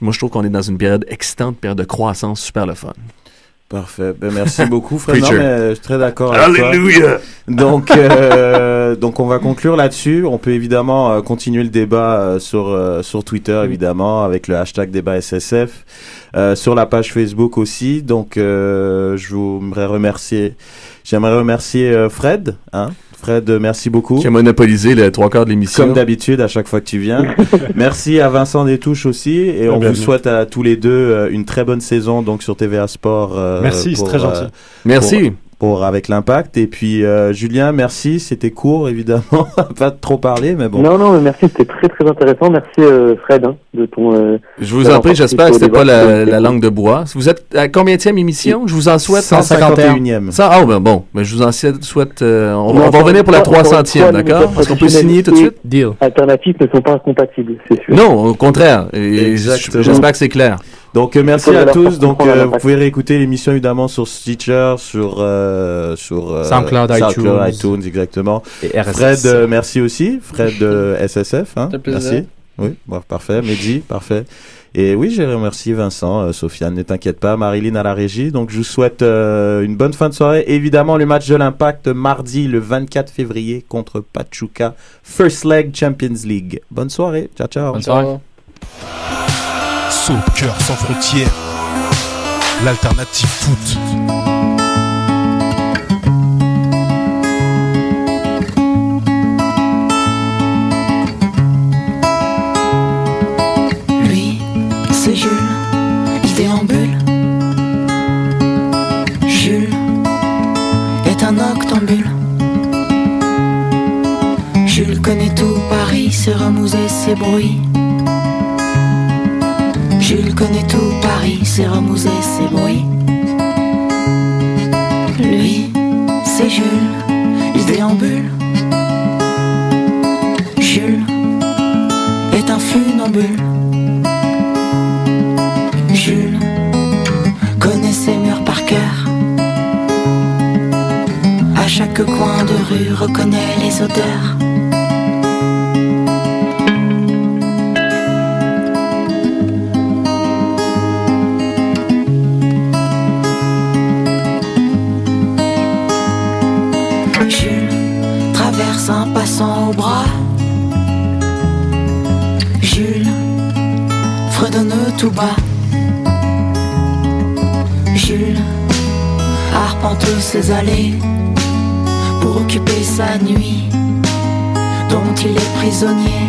Moi, je trouve qu'on est dans une période excitante, période de croissance super le fun. Parfait. Ben, merci beaucoup, Fred. Non, mais je suis très d'accord avec toi. Alléluia! Donc, euh, donc on va conclure là-dessus. On peut évidemment euh, continuer le débat euh, sur euh, sur Twitter, évidemment, avec le hashtag débat SSF, euh, sur la page Facebook aussi. Donc, euh, je voudrais remercier, j'aimerais remercier euh, Fred. Hein, Fred, merci beaucoup. Qui a monopolisé les trois quarts de l'émission. Comme d'habitude, à chaque fois que tu viens. Merci à Vincent Détouche aussi. Et on vous souhaite à tous les deux euh, une très bonne saison donc sur TVA Sport. euh, Merci, c'est très gentil. euh, Merci. Pour avec l'impact. Et puis euh, Julien, merci. C'était court évidemment, pas trop parler, mais bon. Non, non, mais merci, c'était très très intéressant. Merci euh, Fred hein, de ton. euh, Je vous en prie, j'espère que c'était pas la, la langue de bois. Vous êtes à combienième émission? Je vous en souhaite 151e. Ça, ah, ben bon, ben, je vous en souhaite. euh, on, Non, on va revenir pour la une fois, encore une 300e, fois, les d'accord? Est-ce qu'on peut signer tout de suite? Deal. Alternatifs ne sont pas incompatibles, c'est sûr. Non, au contraire. J'espère que c'est clair. Donc euh, merci à tous. Donc euh, vous pouvez réécouter l'émission évidemment sur Stitcher, sur euh, sur euh, SoundCloud, iTunes. iTunes, exactement. Et RSS. Fred, euh, merci aussi. Fred de SSF, hein. Ça fait plaisir. Merci. Oui, bon, parfait. Mehdi, parfait. Et oui, j'ai remercié Vincent, euh, Sofiane, ne t'inquiète pas, Marilyn à la régie. Donc je vous souhaite euh, une bonne fin de soirée. Évidemment, le match de l'Impact mardi, le 24 février contre Pachuca, First Leg Champions League. Bonne soirée. Ciao, ciao. Bonne soirée. Soccer sans frontières, l'alternative foot. Lui, c'est Jules, il déambule. Jules est un octambule. Jules connaît tout Paris, ses remous et ses bruits. Jules connaît tout Paris, ses remous et ses bruits. Lui, c'est Jules, il déambule. Jules est un funambule. Jules connaît ses murs par cœur. À chaque coins de rue, reconnais les odeurs. Un passant au bras. Jules fredonne tout bas. Jules arpente ses allées pour occuper sa nuit dont il est prisonnier.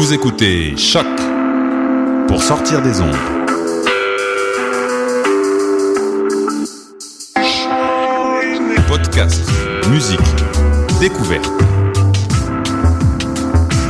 Vous écoutez Choc pour sortir des ondes. Podcast, musique, découverte.